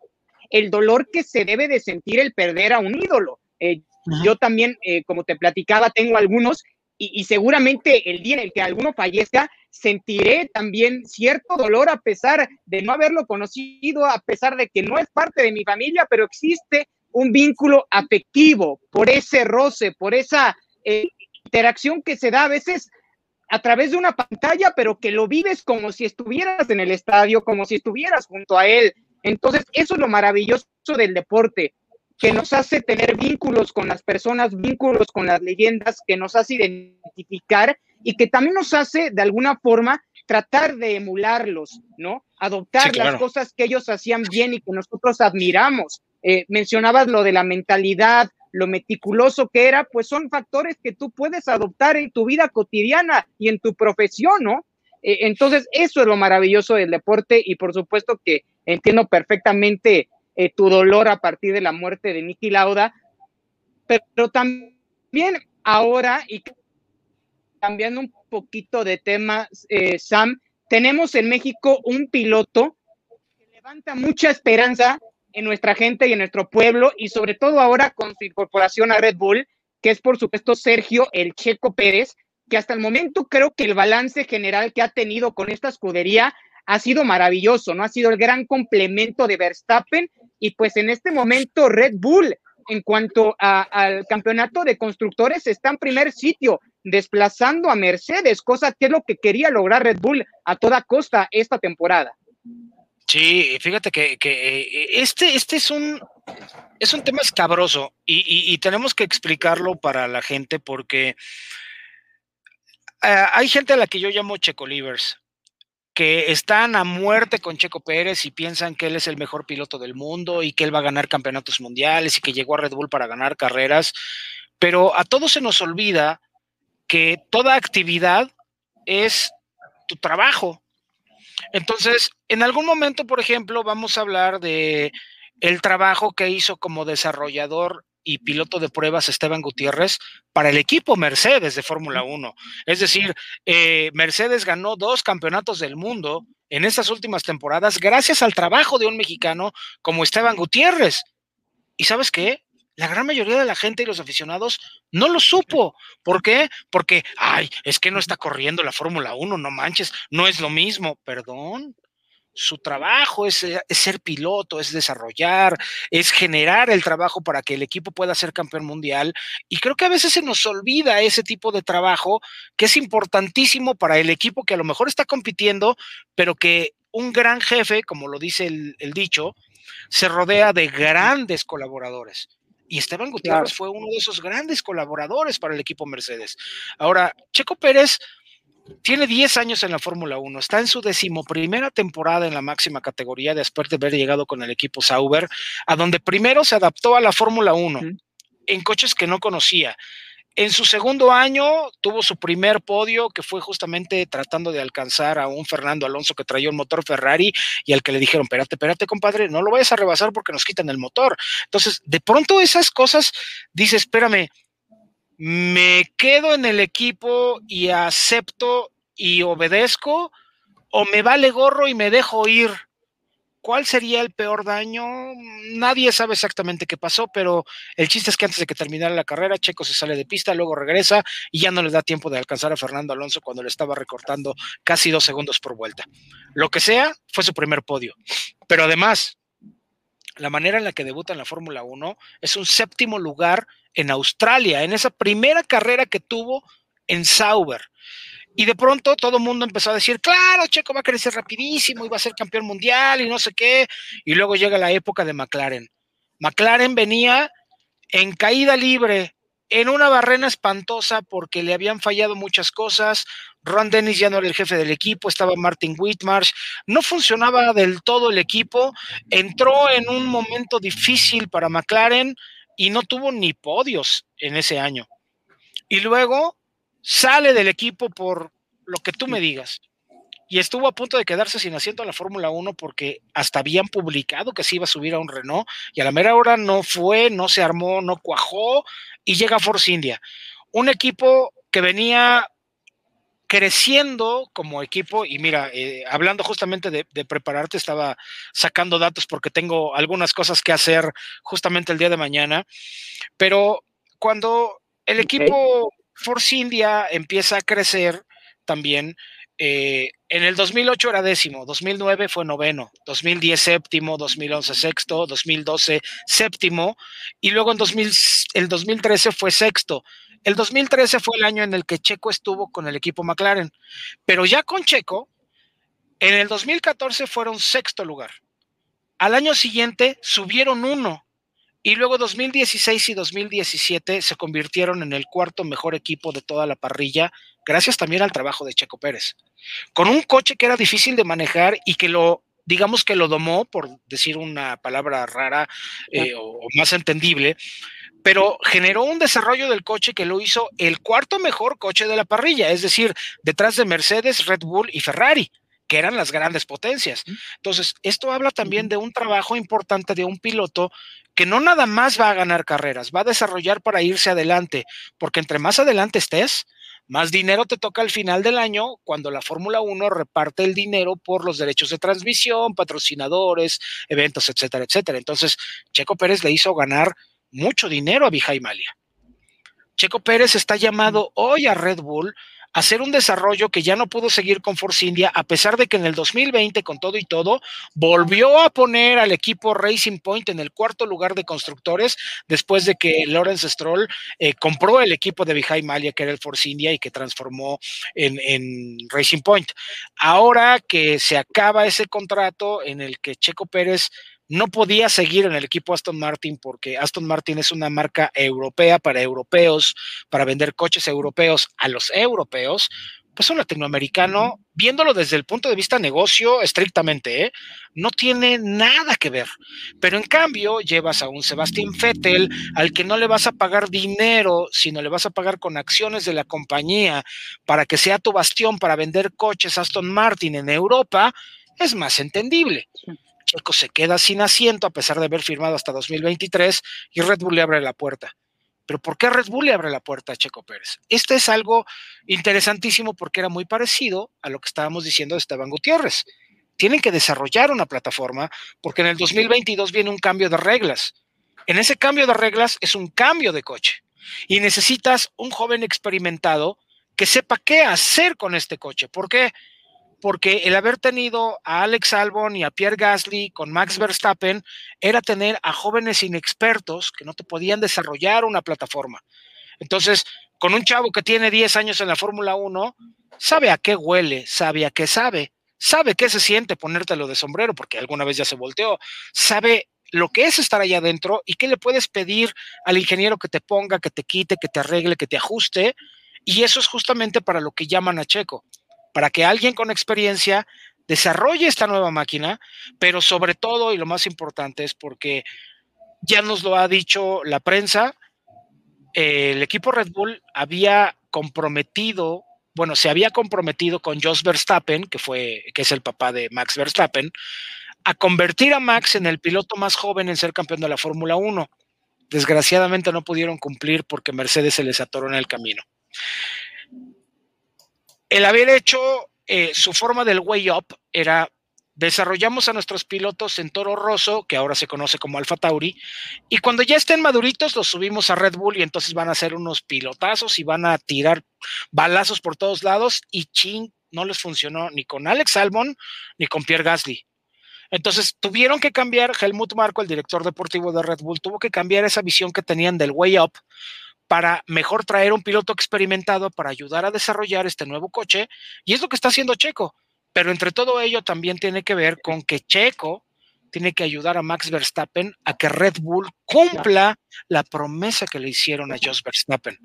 el dolor que se debe de sentir el perder a un ídolo. Eh, yo también, eh, como te platicaba, tengo algunos y, seguramente el día en el que alguno fallezca, sentiré también cierto dolor a pesar de no haberlo conocido, a pesar de que no es parte de mi familia, pero existe un vínculo afectivo por ese roce, por esa eh, interacción que se da a veces a través de una pantalla, pero que lo vives como si estuvieras en el estadio, como si estuvieras junto a él. Entonces, eso es lo maravilloso del deporte que nos hace tener vínculos con las personas, vínculos con las leyendas, que nos hace identificar y que también nos hace de alguna forma tratar de emularlos, ¿no? Adoptar las cosas que ellos hacían bien y que nosotros admiramos. Eh, mencionabas lo de la mentalidad, lo meticuloso que era, pues son factores que tú puedes adoptar en tu vida cotidiana y en tu profesión, ¿no? Eh, entonces, eso es lo maravilloso del deporte y por supuesto que entiendo perfectamente eh, tu dolor a partir de la muerte de Nicky Lauda, pero también ahora, y cambiando un poquito de tema, eh, Sam, tenemos en México un piloto que levanta mucha esperanza en nuestra gente y en nuestro pueblo, y sobre todo ahora con su incorporación a Red Bull, que es por supuesto Sergio El Checo Pérez, que hasta el momento creo que el balance general que ha tenido con esta escudería ha sido maravilloso, ¿no? Ha sido el gran complemento de Verstappen y pues en este momento Red Bull en cuanto al campeonato de constructores está en primer sitio, desplazando a Mercedes, cosa que es lo que quería lograr Red Bull a toda costa esta temporada. Sí, fíjate que, eh, este, este es un es un tema escabroso y, tenemos que explicarlo para la gente porque eh, hay gente a la que yo llamo checolivers que están a muerte con Checo Pérez y piensan que él es el mejor piloto del mundo y que él va a ganar campeonatos mundiales y que llegó a Red Bull para ganar carreras, pero a todos se nos olvida que toda actividad es tu trabajo. Entonces, en algún momento, por ejemplo, vamos a hablar de el trabajo que hizo como desarrollador y piloto de pruebas Esteban Gutiérrez para el equipo Mercedes de Fórmula 1. Es decir, eh, Mercedes ganó dos campeonatos del mundo en estas últimas temporadas gracias al trabajo de un mexicano como Esteban Gutiérrez. ¿Y sabes qué? La gran mayoría de la gente y los aficionados no lo supo. ¿Por qué? Porque, ay, es que no está corriendo la Fórmula 1, no manches, no es lo mismo. Perdón, su trabajo es, ser piloto, es desarrollar, es generar el trabajo para que el equipo pueda ser campeón mundial. Y creo que a veces se nos olvida ese tipo de trabajo que es importantísimo para el equipo que a lo mejor está compitiendo, pero que un gran jefe, como lo dice el, dicho, se rodea de grandes colaboradores. Y Esteban Gutiérrez fue uno de esos grandes colaboradores para el equipo Mercedes. Ahora, Checo Pérez tiene 10 años en la Fórmula 1, está en su decimoprimera temporada en la máxima categoría después de haber llegado con el equipo Sauber, a donde primero se adaptó a la Fórmula 1 en coches que no conocía. En su segundo año tuvo su primer podio, que fue justamente tratando de alcanzar a un Fernando Alonso que traía un motor Ferrari y al que le dijeron, espérate, espérate, compadre, no lo vayas a rebasar porque nos quitan el motor. Entonces, de pronto esas cosas, dice, espérame, me quedo en el equipo y acepto y obedezco o me vale gorro y me dejo ir. ¿Cuál sería el peor daño? Nadie sabe exactamente qué pasó, pero el chiste es que antes de que terminara la carrera, Checo se sale de pista, luego regresa y ya no le da tiempo de alcanzar a Fernando Alonso cuando le estaba recortando casi dos segundos por vuelta. Lo que sea, fue su primer podio. Pero además, la manera en la que debuta en la Fórmula 1 es un séptimo lugar en Australia, en esa primera carrera que tuvo en Sauber. Y de pronto todo el mundo empezó a decir, claro, Checo va a crecer rapidísimo y va a ser campeón mundial y no sé qué. Y luego llega la época de McLaren. McLaren venía en caída libre, en una barrena espantosa porque le habían fallado muchas cosas. Ron Dennis ya no era el jefe del equipo, estaba Martin Whitmarsh, no funcionaba del todo el equipo, entró en un momento difícil para McLaren, y no tuvo ni podios en ese año. Y luego sale del equipo por lo que tú me digas. Y estuvo a punto de quedarse sin asiento en la Fórmula 1 porque hasta habían publicado que se iba a subir a un Renault y a la mera hora no fue, no se armó, no cuajó y llega Force India. Un equipo que venía creciendo como equipo y mira, eh, hablando justamente de, prepararte, estaba sacando datos porque tengo algunas cosas que hacer justamente el día de mañana, pero cuando el equipo Force India empieza a crecer también, eh, en el 2008 era décimo, 2009 fue noveno, 2010 séptimo, 2011 sexto, 2012 séptimo y luego en 2000, el 2013 fue sexto. El 2013 fue el año en el que Checo estuvo con el equipo McLaren, pero ya con Checo, en el 2014 fueron sexto lugar. Al año siguiente subieron uno y luego 2016 y 2017 se convirtieron en el cuarto mejor equipo de toda la parrilla, gracias también al trabajo de Checo Pérez. Con un coche que era difícil de manejar y que lo, digamos que lo domó, por decir una palabra rara eh, o más entendible, pero generó un desarrollo del coche que lo hizo el cuarto mejor coche de la parrilla, es decir, detrás de Mercedes, Red Bull y Ferrari que eran las grandes potencias. Entonces, esto habla también de un trabajo importante de un piloto que no nada más va a ganar carreras, va a desarrollar para irse adelante, porque entre más adelante estés, más dinero te toca al final del año cuando la Fórmula 1 reparte el dinero por los derechos de transmisión, patrocinadores, eventos, etcétera, etcétera. Entonces, Checo Pérez le hizo ganar mucho dinero a Vijay Malia. Checo Pérez está llamado hoy a Red Bull hacer un desarrollo que ya no pudo seguir con Force India, a pesar de que en el 2020, con todo y todo, volvió a poner al equipo Racing Point en el cuarto lugar de constructores, después de que Lawrence Stroll eh, compró el equipo de Vijay Malia, que era el Force India, y que transformó en, en Racing Point. Ahora que se acaba ese contrato en el que Checo Pérez no podía seguir en el equipo Aston Martin porque Aston Martin es una marca europea para europeos, para vender coches europeos a los europeos, pues un latinoamericano, viéndolo desde el punto de vista negocio estrictamente, ¿eh? no tiene nada que ver. Pero en cambio, llevas a un Sebastián Vettel al que no le vas a pagar dinero, sino le vas a pagar con acciones de la compañía para que sea tu bastión para vender coches Aston Martin en Europa, es más entendible. Checo se queda sin asiento a pesar de haber firmado hasta 2023 y Red Bull le abre la puerta. Pero ¿por qué Red Bull le abre la puerta a Checo Pérez? Este es algo interesantísimo porque era muy parecido a lo que estábamos diciendo de Esteban Gutiérrez. Tienen que desarrollar una plataforma porque en el 2022 viene un cambio de reglas. En ese cambio de reglas es un cambio de coche y necesitas un joven experimentado que sepa qué hacer con este coche. ¿Por qué? porque el haber tenido a Alex Albon y a Pierre Gasly con Max Verstappen era tener a jóvenes inexpertos que no te podían desarrollar una plataforma. Entonces, con un chavo que tiene 10 años en la Fórmula 1, sabe a qué huele, sabe a qué sabe, sabe qué se siente ponértelo de sombrero, porque alguna vez ya se volteó, sabe lo que es estar allá adentro y qué le puedes pedir al ingeniero que te ponga, que te quite, que te arregle, que te ajuste. Y eso es justamente para lo que llaman a Checo para que alguien con experiencia desarrolle esta nueva máquina, pero sobre todo, y lo más importante es porque ya nos lo ha dicho la prensa, el equipo Red Bull había comprometido, bueno, se había comprometido con Jos Verstappen, que fue, que es el papá de Max Verstappen, a convertir a Max en el piloto más joven en ser campeón de la Fórmula 1. Desgraciadamente no pudieron cumplir porque Mercedes se les atoró en el camino el haber hecho eh, su forma del way up era desarrollamos a nuestros pilotos en Toro Rosso, que ahora se conoce como Alfa Tauri, y cuando ya estén maduritos los subimos a Red Bull y entonces van a hacer unos pilotazos y van a tirar balazos por todos lados y ching, no les funcionó ni con Alex Albon ni con Pierre Gasly. Entonces tuvieron que cambiar, Helmut Marko, el director deportivo de Red Bull, tuvo que cambiar esa visión que tenían del way up para mejor traer un piloto experimentado para ayudar a desarrollar este nuevo coche. Y es lo que está haciendo Checo. Pero entre todo ello también tiene que ver con que Checo tiene que ayudar a Max Verstappen a que Red Bull cumpla la promesa que le hicieron a Jos Verstappen.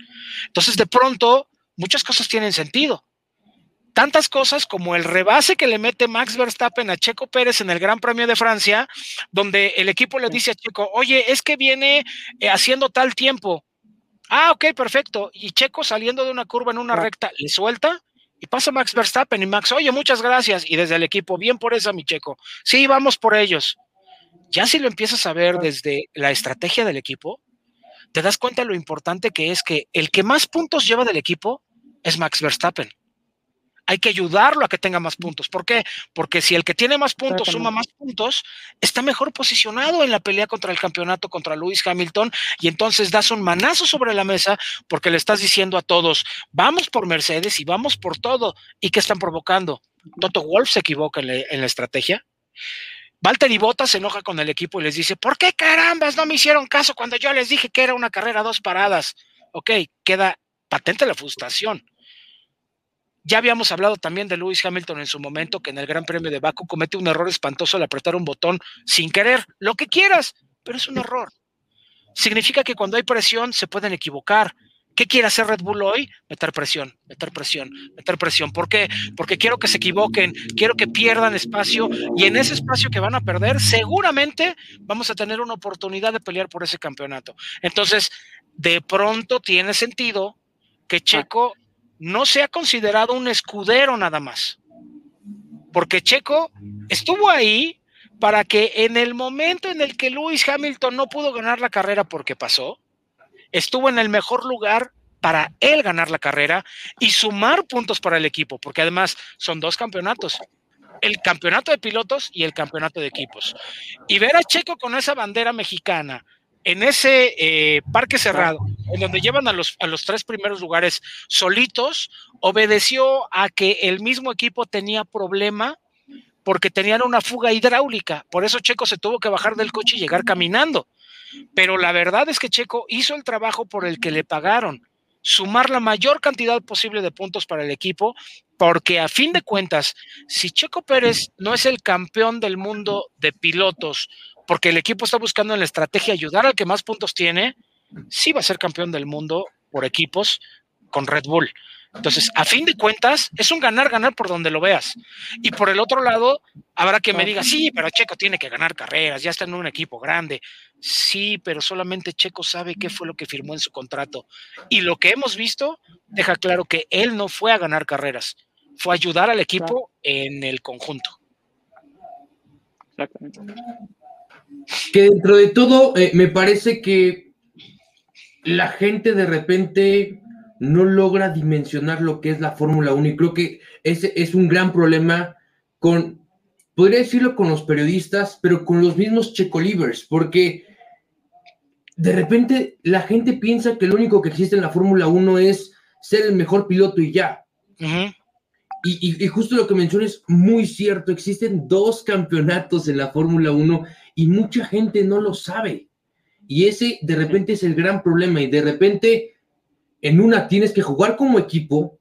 Entonces, de pronto, muchas cosas tienen sentido. tantas cosas como el rebase que le mete Max Verstappen a Checo Pérez en el Gran Premio de Francia, donde el equipo le dice a Checo, oye, es que viene eh, haciendo tal tiempo. Ah, ok, perfecto. Y Checo saliendo de una curva en una recta, le suelta y pasa Max Verstappen y Max, oye, muchas gracias. Y desde el equipo, bien por esa, mi Checo. Sí, vamos por ellos. Ya si lo empiezas a ver desde la estrategia del equipo, te das cuenta de lo importante que es que el que más puntos lleva del equipo es Max Verstappen. Hay que ayudarlo a que tenga más puntos. ¿Por qué? Porque si el que tiene más puntos suma más puntos, está mejor posicionado en la pelea contra el campeonato contra Lewis Hamilton y entonces das un manazo sobre la mesa porque le estás diciendo a todos, vamos por Mercedes y vamos por todo. ¿Y qué están provocando? Toto Wolf se equivoca en la, en la estrategia. Valtteri Bottas se enoja con el equipo y les dice, ¿por qué carambas no me hicieron caso cuando yo les dije que era una carrera dos paradas? Ok, queda patente la frustración. Ya habíamos hablado también de Lewis Hamilton en su momento, que en el Gran Premio de Baku comete un error espantoso al apretar un botón sin querer, lo que quieras, pero es un error. Significa que cuando hay presión se pueden equivocar. ¿Qué quiere hacer Red Bull hoy? Meter presión, meter presión, meter presión. ¿Por qué? Porque quiero que se equivoquen, quiero que pierdan espacio y en ese espacio que van a perder, seguramente vamos a tener una oportunidad de pelear por ese campeonato. Entonces, de pronto tiene sentido que ah. Checo no sea considerado un escudero nada más. Porque Checo estuvo ahí para que en el momento en el que Lewis Hamilton no pudo ganar la carrera porque pasó, estuvo en el mejor lugar para él ganar la carrera y sumar puntos para el equipo, porque además son dos campeonatos, el campeonato de pilotos y el campeonato de equipos. Y ver a Checo con esa bandera mexicana en ese eh, parque cerrado, en donde llevan a los, a los tres primeros lugares solitos, obedeció a que el mismo equipo tenía problema porque tenían una fuga hidráulica. Por eso Checo se tuvo que bajar del coche y llegar caminando. Pero la verdad es que Checo hizo el trabajo por el que le pagaron, sumar la mayor cantidad posible de puntos para el equipo, porque a fin de cuentas, si Checo Pérez no es el campeón del mundo de pilotos, porque el equipo está buscando en la estrategia ayudar al que más puntos tiene, sí va a ser campeón del mundo por equipos con Red Bull. Entonces, a fin de cuentas, es un ganar-ganar por donde lo veas. Y por el otro lado, habrá que me diga, sí, pero Checo tiene que ganar carreras, ya está en un equipo grande. Sí, pero solamente Checo sabe qué fue lo que firmó en su contrato. Y lo que hemos visto deja claro que él no fue a ganar carreras, fue a ayudar al equipo en el conjunto. Que dentro de todo, eh, me parece que la gente de repente no logra dimensionar lo que es la Fórmula 1 y creo que ese es un gran problema con, podría decirlo con los periodistas, pero con los mismos checolivers, porque de repente la gente piensa que lo único que existe en la Fórmula 1 es ser el mejor piloto y ya. y, y, justo lo que mencionas es muy cierto, existen dos campeonatos en la Fórmula 1 y mucha gente no lo sabe. Y ese de repente es el gran problema y de repente en una tienes que jugar como equipo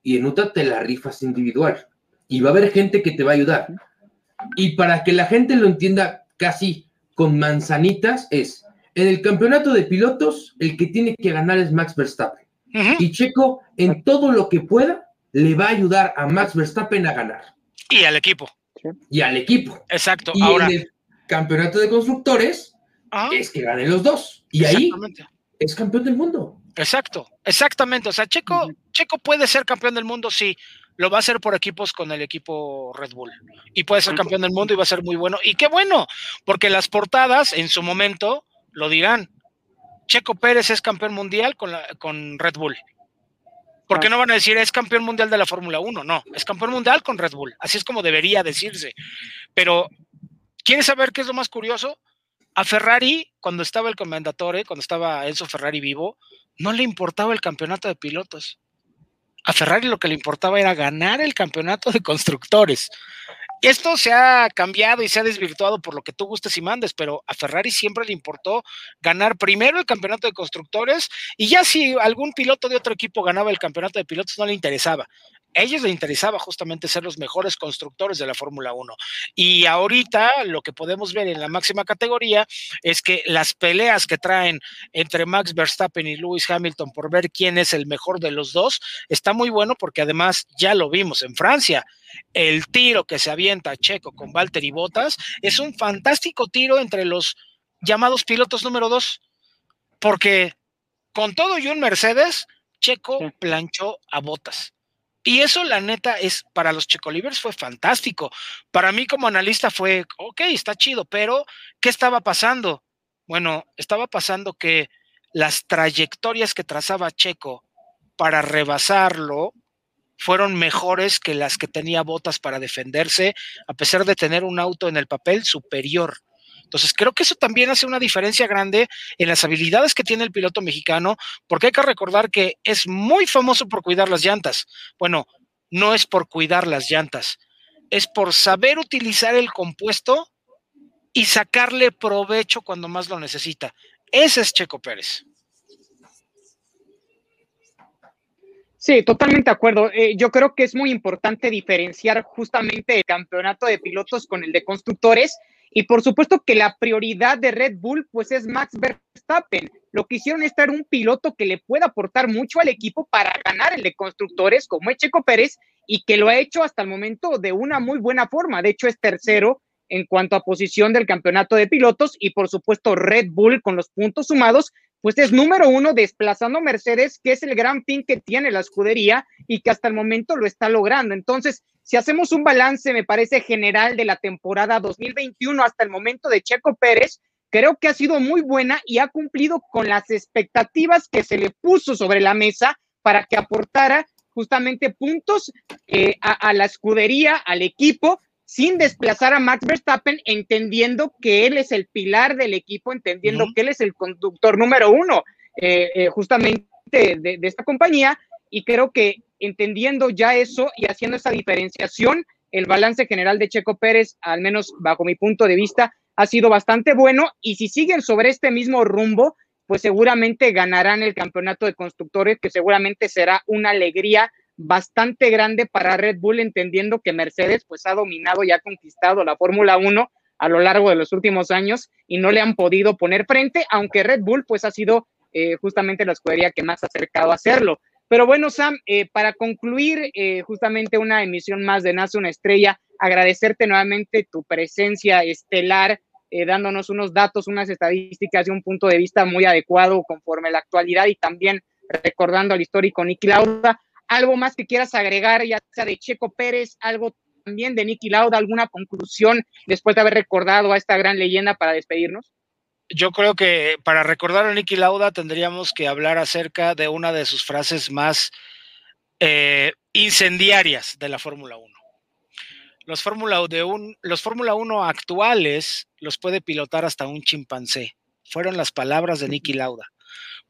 y en otra te la rifas individual. Y va a haber gente que te va a ayudar. Y para que la gente lo entienda casi con manzanitas es, en el campeonato de pilotos, el que tiene que ganar es Max Verstappen. Y Checo, en todo lo que pueda, le va a ayudar a Max Verstappen a ganar. Y al equipo. Y al equipo. Exacto. Y Ahora... en el campeonato de constructores, ah. es que ganen los dos. Y ahí es campeón del mundo. Exacto, exactamente. O sea, Checo, Checo puede ser campeón del mundo, sí. Lo va a hacer por equipos con el equipo Red Bull. Y puede ser campeón del mundo y va a ser muy bueno. Y qué bueno, porque las portadas en su momento lo dirán. Checo Pérez es campeón mundial con, la, con Red Bull. Porque no van a decir es campeón mundial de la Fórmula 1, no, es campeón mundial con Red Bull. Así es como debería decirse. Pero, ¿quieres saber qué es lo más curioso? A Ferrari, cuando estaba el comendatore, cuando estaba Enzo Ferrari vivo, no le importaba el campeonato de pilotos. A Ferrari lo que le importaba era ganar el campeonato de constructores. Esto se ha cambiado y se ha desvirtuado por lo que tú gustes y mandes, pero a Ferrari siempre le importó ganar primero el campeonato de constructores y ya si algún piloto de otro equipo ganaba el campeonato de pilotos no le interesaba. A ellos les interesaba justamente ser los mejores constructores de la Fórmula 1. Y ahorita lo que podemos ver en la máxima categoría es que las peleas que traen entre Max Verstappen y Lewis Hamilton por ver quién es el mejor de los dos está muy bueno porque además ya lo vimos en Francia. El tiro que se avienta Checo con Valtteri Bottas es un fantástico tiro entre los llamados pilotos número dos, porque con todo y un Mercedes, Checo planchó a Bottas. Y eso, la neta, es para los Checolivers fue fantástico. Para mí, como analista, fue, ok, está chido, pero ¿qué estaba pasando? Bueno, estaba pasando que las trayectorias que trazaba Checo para rebasarlo fueron mejores que las que tenía Botas para defenderse, a pesar de tener un auto en el papel superior. Entonces, creo que eso también hace una diferencia grande en las habilidades que tiene el piloto mexicano, porque hay que recordar que es muy famoso por cuidar las llantas. Bueno, no es por cuidar las llantas, es por saber utilizar el compuesto y sacarle provecho cuando más lo necesita. Ese es Checo Pérez. Sí, totalmente de acuerdo. Eh, yo creo que es muy importante diferenciar justamente el campeonato de pilotos con el de constructores y por supuesto que la prioridad de Red Bull pues es Max Verstappen. Lo que hicieron es traer un piloto que le pueda aportar mucho al equipo para ganar el de constructores como es Checo Pérez y que lo ha hecho hasta el momento de una muy buena forma. De hecho es tercero en cuanto a posición del campeonato de pilotos y por supuesto Red Bull con los puntos sumados pues es número uno desplazando a Mercedes, que es el gran fin que tiene la escudería y que hasta el momento lo está logrando. Entonces, si hacemos un balance, me parece general de la temporada 2021 hasta el momento de Checo Pérez, creo que ha sido muy buena y ha cumplido con las expectativas que se le puso sobre la mesa para que aportara justamente puntos eh, a, la escudería, al equipo, sin desplazar a Max Verstappen, entendiendo que él es el pilar del equipo, entendiendo que él es el conductor número uno eh, eh, justamente de, esta compañía. Y creo que entendiendo ya eso y haciendo esa diferenciación, el balance general de Checo Pérez, al menos bajo mi punto de vista, ha sido bastante bueno. Y si siguen sobre este mismo rumbo, pues seguramente ganarán el campeonato de constructores, que seguramente será una alegría bastante grande para Red Bull, entendiendo que Mercedes pues ha dominado y ha conquistado la Fórmula 1 a lo largo de los últimos años y no le han podido poner frente, aunque Red Bull pues ha sido eh, justamente la escudería que más ha acercado a hacerlo. Pero bueno, Sam, eh, para concluir eh, justamente una emisión más de Nace una estrella, agradecerte nuevamente tu presencia estelar, dándonos unos datos, unas estadísticas y un punto de vista muy adecuado conforme a la actualidad y también recordando al histórico Niki Lauda algo más que quieras agregar, ya sea de Checo Pérez, algo también de Nicky Lauda, alguna conclusión después de haber recordado a esta gran leyenda para despedirnos? Yo creo que para recordar a Nicky Lauda tendríamos que hablar acerca de una de sus frases más eh, incendiarias de la Fórmula 1. Los Fórmula, los Fórmula 1 actuales los puede pilotar hasta un chimpancé. Fueron las palabras de Nicky Lauda,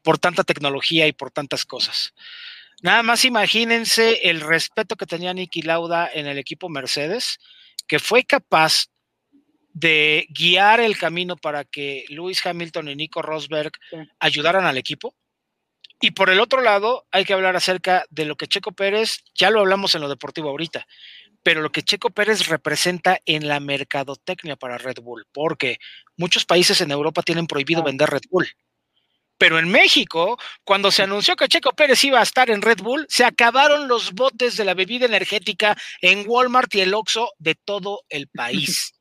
por tanta tecnología y por tantas cosas. Nada más imagínense el respeto que tenía Nicky Lauda en el equipo Mercedes, que fue capaz de guiar el camino para que Lewis Hamilton y Nico Rosberg ayudaran al equipo. Y por el otro lado, hay que hablar acerca de lo que Checo Pérez, ya lo hablamos en lo deportivo ahorita, pero lo que Checo Pérez representa en la mercadotecnia para Red Bull, porque muchos países en Europa tienen prohibido vender Red Bull. Pero en México, cuando se anunció que Checo Pérez iba a estar en Red Bull, se acabaron los botes de la bebida energética en Walmart y el Oxxo de todo el país.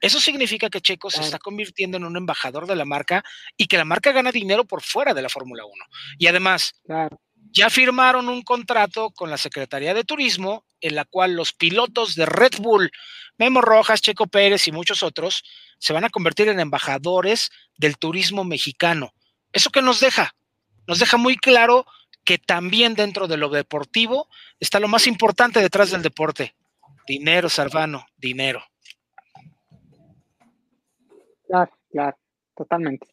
Eso significa que Checo se está convirtiendo en un embajador de la marca y que la marca gana dinero por fuera de la Fórmula 1. Y además, ya firmaron un contrato con la Secretaría de Turismo en la cual los pilotos de Red Bull, Memo Rojas, Checo Pérez y muchos otros, se van a convertir en embajadores del turismo mexicano. ¿Eso qué nos deja? Nos deja muy claro que también dentro de lo deportivo está lo más importante detrás del deporte. Dinero, Sarvano, dinero. Claro, claro, totalmente.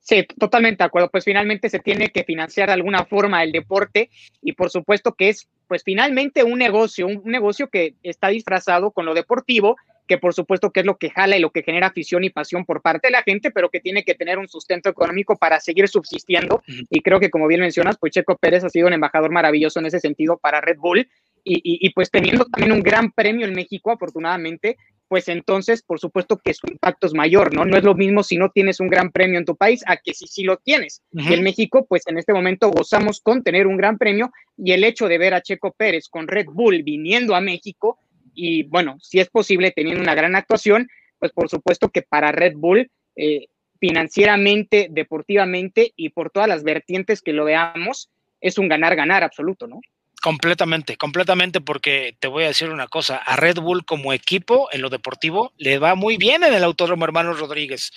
Sí, totalmente de acuerdo. Pues finalmente se tiene que financiar de alguna forma el deporte y por supuesto que es pues finalmente un negocio, un negocio que está disfrazado con lo deportivo que por supuesto que es lo que jala y lo que genera afición y pasión por parte de la gente, pero que tiene que tener un sustento económico para seguir subsistiendo. Y creo que como bien mencionas, pues Checo Pérez ha sido un embajador maravilloso en ese sentido para Red Bull. Y, y, pues teniendo también un gran premio en México, afortunadamente, pues entonces, por supuesto que su impacto es mayor, ¿no? No es lo mismo si no tienes un gran premio en tu país a que si sí lo tienes. Y en México, pues en este momento gozamos con tener un gran premio y el hecho de ver a Checo Pérez con Red Bull viniendo a México, y bueno, si es posible teniendo una gran actuación, pues por supuesto que para Red Bull, eh, financieramente, deportivamente y por todas las vertientes que lo veamos, es un ganar-ganar absoluto, ¿no? Completamente, completamente, porque te voy a decir una cosa, a Red Bull como equipo en lo deportivo le va muy bien en el Autódromo Hermanos Rodríguez.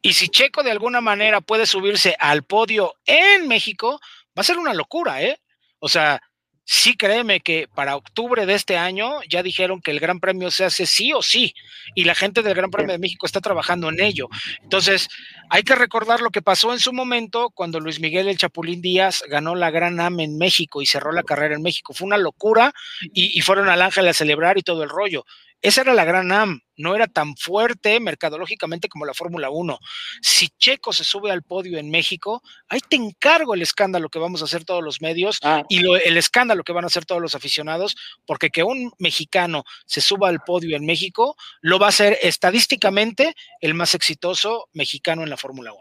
Y si Checo de alguna manera puede subirse al podio en México, va a ser una locura, ¿eh? O sea, sí créeme que para octubre de este año ya dijeron que el Gran Premio se hace sí o sí, y la gente del Gran Premio de México está trabajando en ello. Entonces, hay que recordar lo que pasó en su momento cuando Luis Miguel el Chapulín Díaz ganó la Gran AM en México y cerró la carrera en México. Fue una locura y, y fueron al Ángel a celebrar y todo el rollo. Esa era la gran AM, no era tan fuerte mercadológicamente como la Fórmula 1. Si Checo se sube al podio en México, ahí te encargo el escándalo que vamos a hacer todos los medios ah. y el escándalo que van a hacer todos los aficionados, porque que un mexicano se suba al podio en México lo va a hacer estadísticamente el más exitoso mexicano en la Fórmula 1.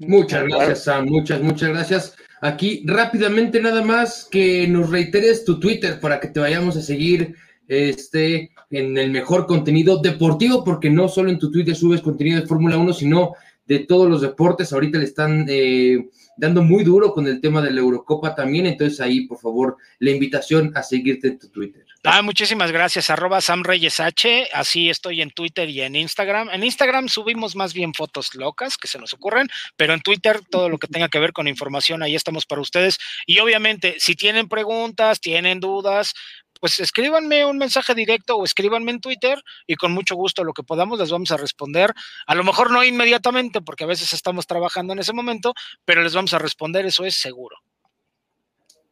Muchas gracias, Sam. Muchas, muchas gracias. Aquí rápidamente nada más que nos reiteres tu Twitter para que te vayamos a seguir este, en el mejor contenido deportivo, porque no solo en tu Twitter subes contenido de Fórmula 1, sino de todos los deportes. Ahorita le están eh, dando muy duro con el tema de la Eurocopa también, entonces ahí, por favor, la invitación a seguirte en tu Twitter. Ah, muchísimas gracias, arroba Sam Reyes así estoy en Twitter y en Instagram. En Instagram subimos más bien fotos locas que se nos ocurren, pero en Twitter todo lo que tenga que ver con información, ahí estamos para ustedes. Y obviamente, si tienen preguntas, tienen dudas, pues escríbanme un mensaje directo o escríbanme en Twitter y con mucho gusto lo que podamos les vamos a responder. A lo mejor no inmediatamente porque a veces estamos trabajando en ese momento, pero les vamos a responder, eso es seguro.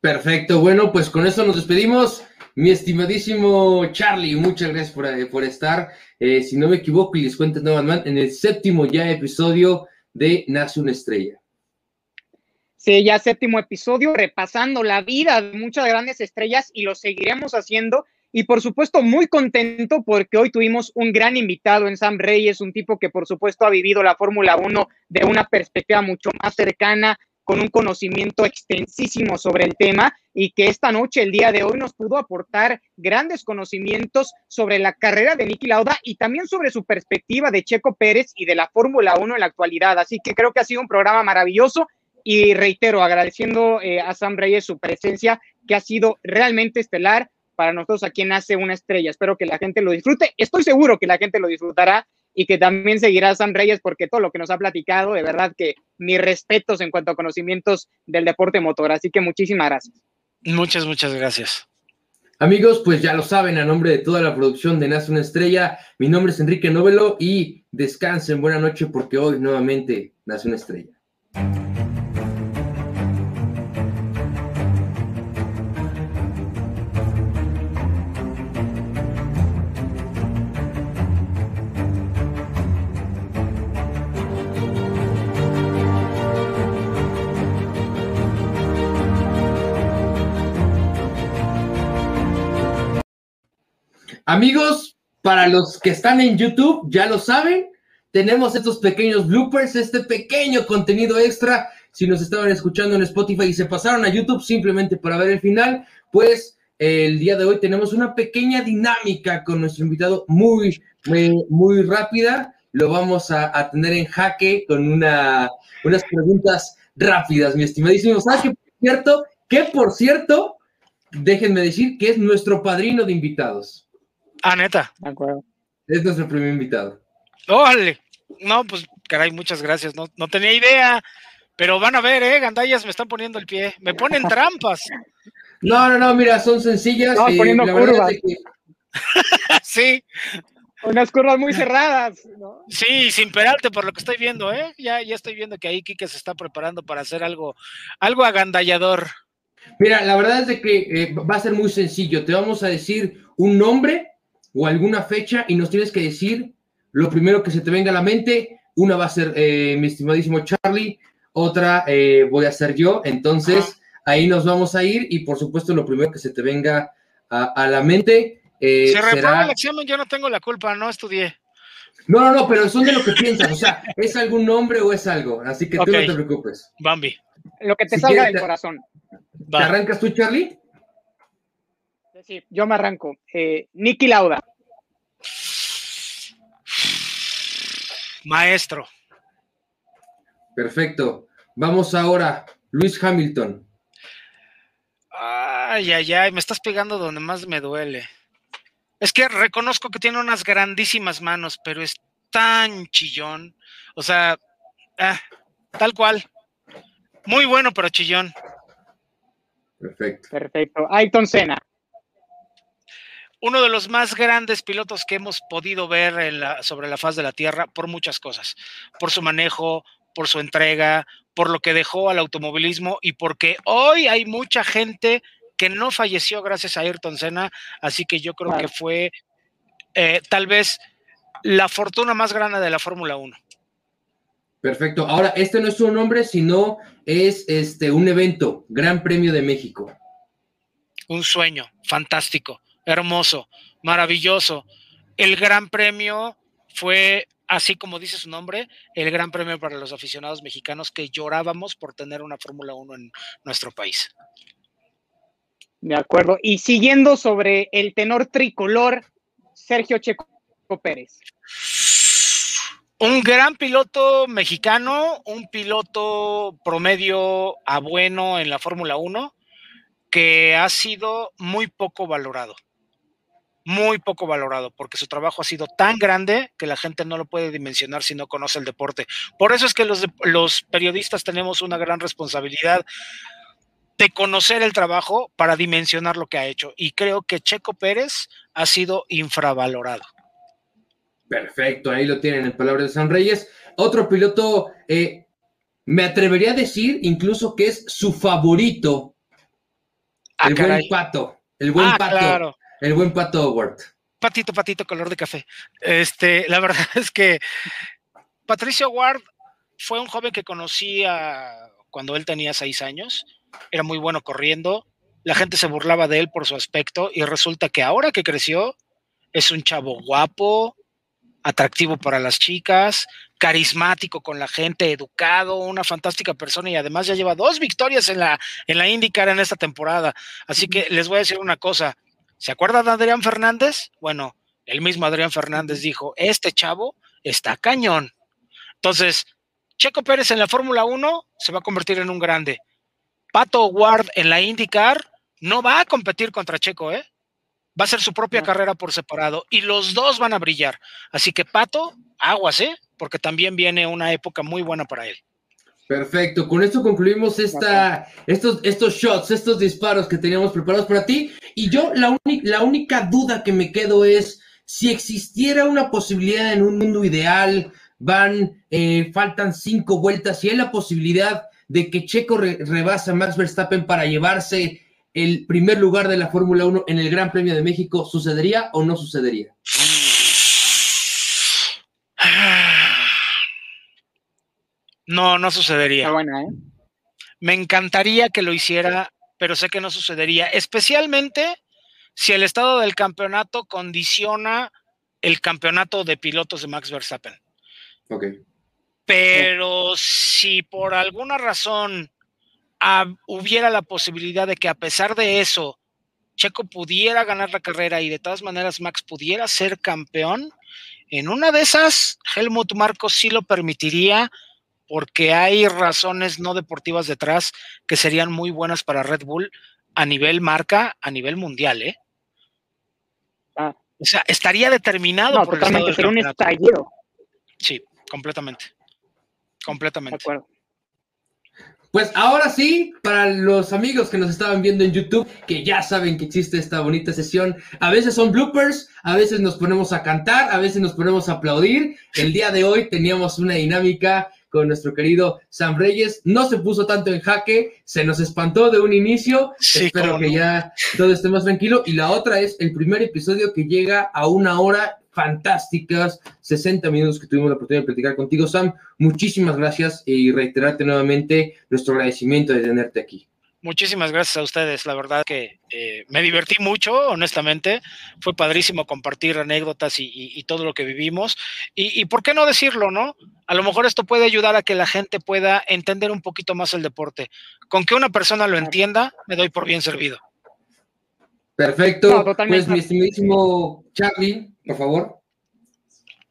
Perfecto, bueno, pues con esto nos despedimos. Mi estimadísimo Charlie, muchas gracias por, eh, por estar. Eh, si no me equivoco, y les cuento nuevamente, en el séptimo ya episodio de Nace una estrella. Sí, ya séptimo episodio, repasando la vida de muchas grandes estrellas y lo seguiremos haciendo. Y por supuesto, muy contento porque hoy tuvimos un gran invitado en Sam Reyes, un tipo que por supuesto ha vivido la Fórmula 1 de una perspectiva mucho más cercana, con un conocimiento extensísimo sobre el tema y que esta noche, el día de hoy, nos pudo aportar grandes conocimientos sobre la carrera de Niki Lauda y también sobre su perspectiva de Checo Pérez y de la Fórmula 1 en la actualidad. Así que creo que ha sido un programa maravilloso y reitero, agradeciendo eh, a Sam Reyes su presencia, que ha sido realmente estelar para nosotros aquí en Hace una Estrella. Espero que la gente lo disfrute. Estoy seguro que la gente lo disfrutará y que también seguirá a Sam Reyes porque todo lo que nos ha platicado, de verdad que mis respetos en cuanto a conocimientos del deporte motor. Así que muchísimas gracias. Muchas, muchas gracias. Amigos, pues ya lo saben, a nombre de toda la producción de Nace una Estrella, mi nombre es Enrique Novelo y descansen, buena noche porque hoy nuevamente nace una estrella. Amigos, para los que están en YouTube, ya lo saben, tenemos estos pequeños bloopers, este pequeño contenido extra. Si nos estaban escuchando en Spotify y se pasaron a YouTube simplemente para ver el final, pues el día de hoy tenemos una pequeña dinámica con nuestro invitado muy, muy, muy rápida. Lo vamos a, tener en jaque con una, unas preguntas rápidas, mi estimadísimo. ¿Sabes qué, por cierto? Que por cierto, déjenme decir que es nuestro padrino de invitados. Ah, neta. Es nuestro primer invitado. ¡Órale! No, pues, caray, muchas gracias. No, no tenía idea. Pero van a ver, ¿eh? Gandallas me están poniendo el pie. Me ponen trampas. No, no, no, mira, son sencillas. No, poniendo curvas. sí. Unas curvas muy cerradas. ¿no? Sí, sin perarte por lo que estoy viendo, ¿eh? Ya, ya estoy viendo que ahí Kike se está preparando para hacer algo, algo agandallador. Mira, la verdad es de que eh, va a ser muy sencillo. Te vamos a decir un nombre o alguna fecha y nos tienes que decir lo primero que se te venga a la mente. Una va a ser eh, mi estimadísimo Charlie, otra eh, voy a ser yo. Entonces, ahí nos vamos a ir y por supuesto lo primero que se te venga a, la mente. Eh, se será... el examen, yo no tengo la culpa, no estudié. No, no, no, pero son de lo que piensas, o sea, ¿es algún nombre o es algo? Así que tú no te preocupes. Bambi. Lo que te salga del corazón. ¿Te arrancas tú, Charlie? Sí, yo me arranco. Eh, Nicky Lauda. Maestro. Perfecto. Vamos ahora, Luis Hamilton. Ay, ay, ay, me estás pegando donde más me duele. Es que reconozco que tiene unas grandísimas manos, pero es tan chillón. O sea, ah, tal cual. Muy bueno, pero chillón. Perfecto. Perfecto. Ayton Senna. Uno de los más grandes pilotos que hemos podido ver sobre la faz de la Tierra por muchas cosas. Por su manejo, por su entrega, por lo que dejó al automovilismo y porque hoy hay mucha gente que no falleció gracias a Ayrton Senna, así que yo creo que fue eh, tal vez la fortuna más grande de la Fórmula 1. Perfecto. Ahora, este no es un nombre, sino es este un evento, Gran Premio de México. Un sueño, fantástico, hermoso, maravilloso. El Gran Premio fue, así como dice su nombre, el Gran Premio para los aficionados mexicanos que llorábamos por tener una Fórmula 1 en nuestro país. De acuerdo. Y siguiendo sobre el tenor tricolor, Sergio Checo Pérez. Un gran piloto mexicano, un piloto promedio a bueno en la Fórmula 1, que ha sido muy poco valorado. Muy poco valorado, porque su trabajo ha sido tan grande que la gente no lo puede dimensionar si no conoce el deporte. Por eso es que los, los periodistas tenemos una gran responsabilidad de conocer el trabajo para dimensionar lo que ha hecho. Y creo que Checo Pérez ha sido infravalorado. Perfecto, ahí lo tienen en palabras de San Reyes. Otro piloto, eh, me atrevería a decir incluso que es su favorito. Ah, el buen pato. El buen ah, pato. El buen pato Howard. Patito, patito, color de café. Este, la verdad es que Patricio Ward fue un joven que conocí cuando él tenía seis años era muy bueno corriendo, la gente se burlaba de él por su aspecto y resulta que ahora que creció es un chavo guapo, atractivo para las chicas, carismático con la gente, educado, una fantástica persona y además ya lleva dos victorias en la, en la IndyCar en esta temporada. Así que les voy a decir una cosa, ¿se acuerdan de Adrián Fernández? Bueno, el mismo Adrián Fernández dijo, este chavo está cañón. Entonces, Checo Pérez en la Fórmula 1 se va a convertir en un grande. Pato Ward en la IndyCar no va a competir contra Checo, ¿eh? Va a ser su propia carrera por separado y los dos van a brillar. Así que Pato, aguas, ¿eh? Porque también viene una época muy buena para él. Perfecto, con esto concluimos esta, estos, estos shots, estos disparos que teníamos preparados para ti. Y yo la, la única duda que me quedo es si existiera una posibilidad en un mundo ideal, van, eh, faltan cinco vueltas, si hay la posibilidad de que Checo rebasa a Max Verstappen para llevarse el primer lugar de la Fórmula 1 en el Gran Premio de México, ¿sucedería o no sucedería? No, no sucedería. buena, ¿eh? Me encantaría que lo hiciera, pero sé que no sucedería, especialmente si el estado del campeonato condiciona el campeonato de pilotos de Max Verstappen. Ok. Pero si por alguna razón hubiera la posibilidad de que a pesar de eso Checo pudiera ganar la carrera y de todas maneras Max pudiera ser campeón, en una de esas Helmut Marcos sí lo permitiría porque hay razones no deportivas detrás que serían muy buenas para Red Bull a nivel marca, a nivel mundial, ¿eh? Ah. O sea, estaría determinado por el un estallido. Sí, completamente completamente. Pues ahora sí, para los amigos que nos estaban viendo en YouTube, que ya saben que existe esta bonita sesión, a veces son bloopers, a veces nos ponemos a cantar, a veces nos ponemos a aplaudir. El día de hoy teníamos una dinámica con nuestro querido Sam Reyes. No se puso tanto en jaque, se nos espantó de un inicio. Espero que ya todo esté más tranquilo. Y la otra es el primer episodio que llega a una hora fantásticas, 60 minutos que tuvimos la oportunidad de platicar contigo, Sam. Muchísimas gracias y reiterarte nuevamente nuestro agradecimiento de tenerte aquí. Muchísimas gracias a ustedes. La verdad que eh, me divertí mucho, honestamente. Fue padrísimo compartir anécdotas y, todo lo que vivimos. Y, y, por qué no decirlo, ¿no? A lo mejor esto puede ayudar a que la gente pueda entender un poquito más el deporte. Con que una persona lo entienda, me doy por bien servido. Perfecto. pues mi estimadísimo Charlie, por favor.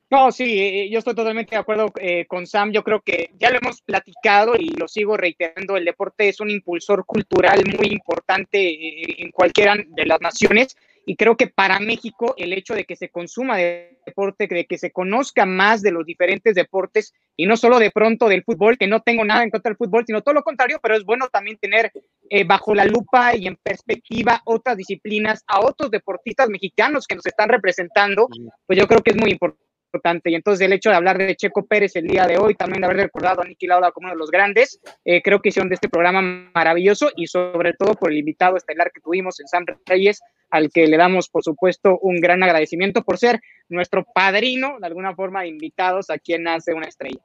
No, sí, eh, yo estoy totalmente de acuerdo eh, con Sam. Yo creo que ya lo hemos platicado y lo sigo reiterando. El deporte es un impulsor cultural muy importante eh, en cualquiera de las naciones y creo que para México el hecho de que se consuma deporte, de que se conozca más de los diferentes deportes y no solo de pronto del fútbol, que no tengo nada en contra del fútbol, sino todo lo contrario, pero es bueno también tener eh, bajo la lupa y en perspectiva otras disciplinas a otros deportistas mexicanos que nos están representando, pues yo creo que es muy importante importante. Y entonces el hecho de hablar de Checo Pérez el día de hoy, también de haber recordado a Niki Lauda como uno de los grandes, eh, creo que hicieron de este programa maravilloso y sobre todo por el invitado estelar que tuvimos en San Reyes, al que le damos, por supuesto, un gran agradecimiento por ser nuestro padrino, de alguna forma, de invitados a quien nace una estrella.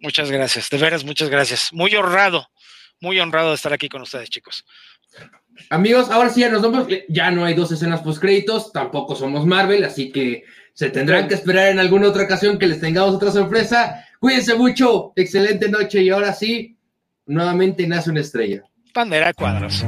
Muchas gracias, de veras, muchas gracias. Muy honrado, muy honrado de estar aquí con ustedes, chicos. Amigos, ahora sí ya nos vamos. Ya no hay dos escenas post créditos, tampoco somos Marvel, así que se tendrán que esperar en alguna otra ocasión que les tengamos otra sorpresa. Cuídense mucho, excelente noche y ahora sí, nuevamente nace una estrella. Pandera Cuadros.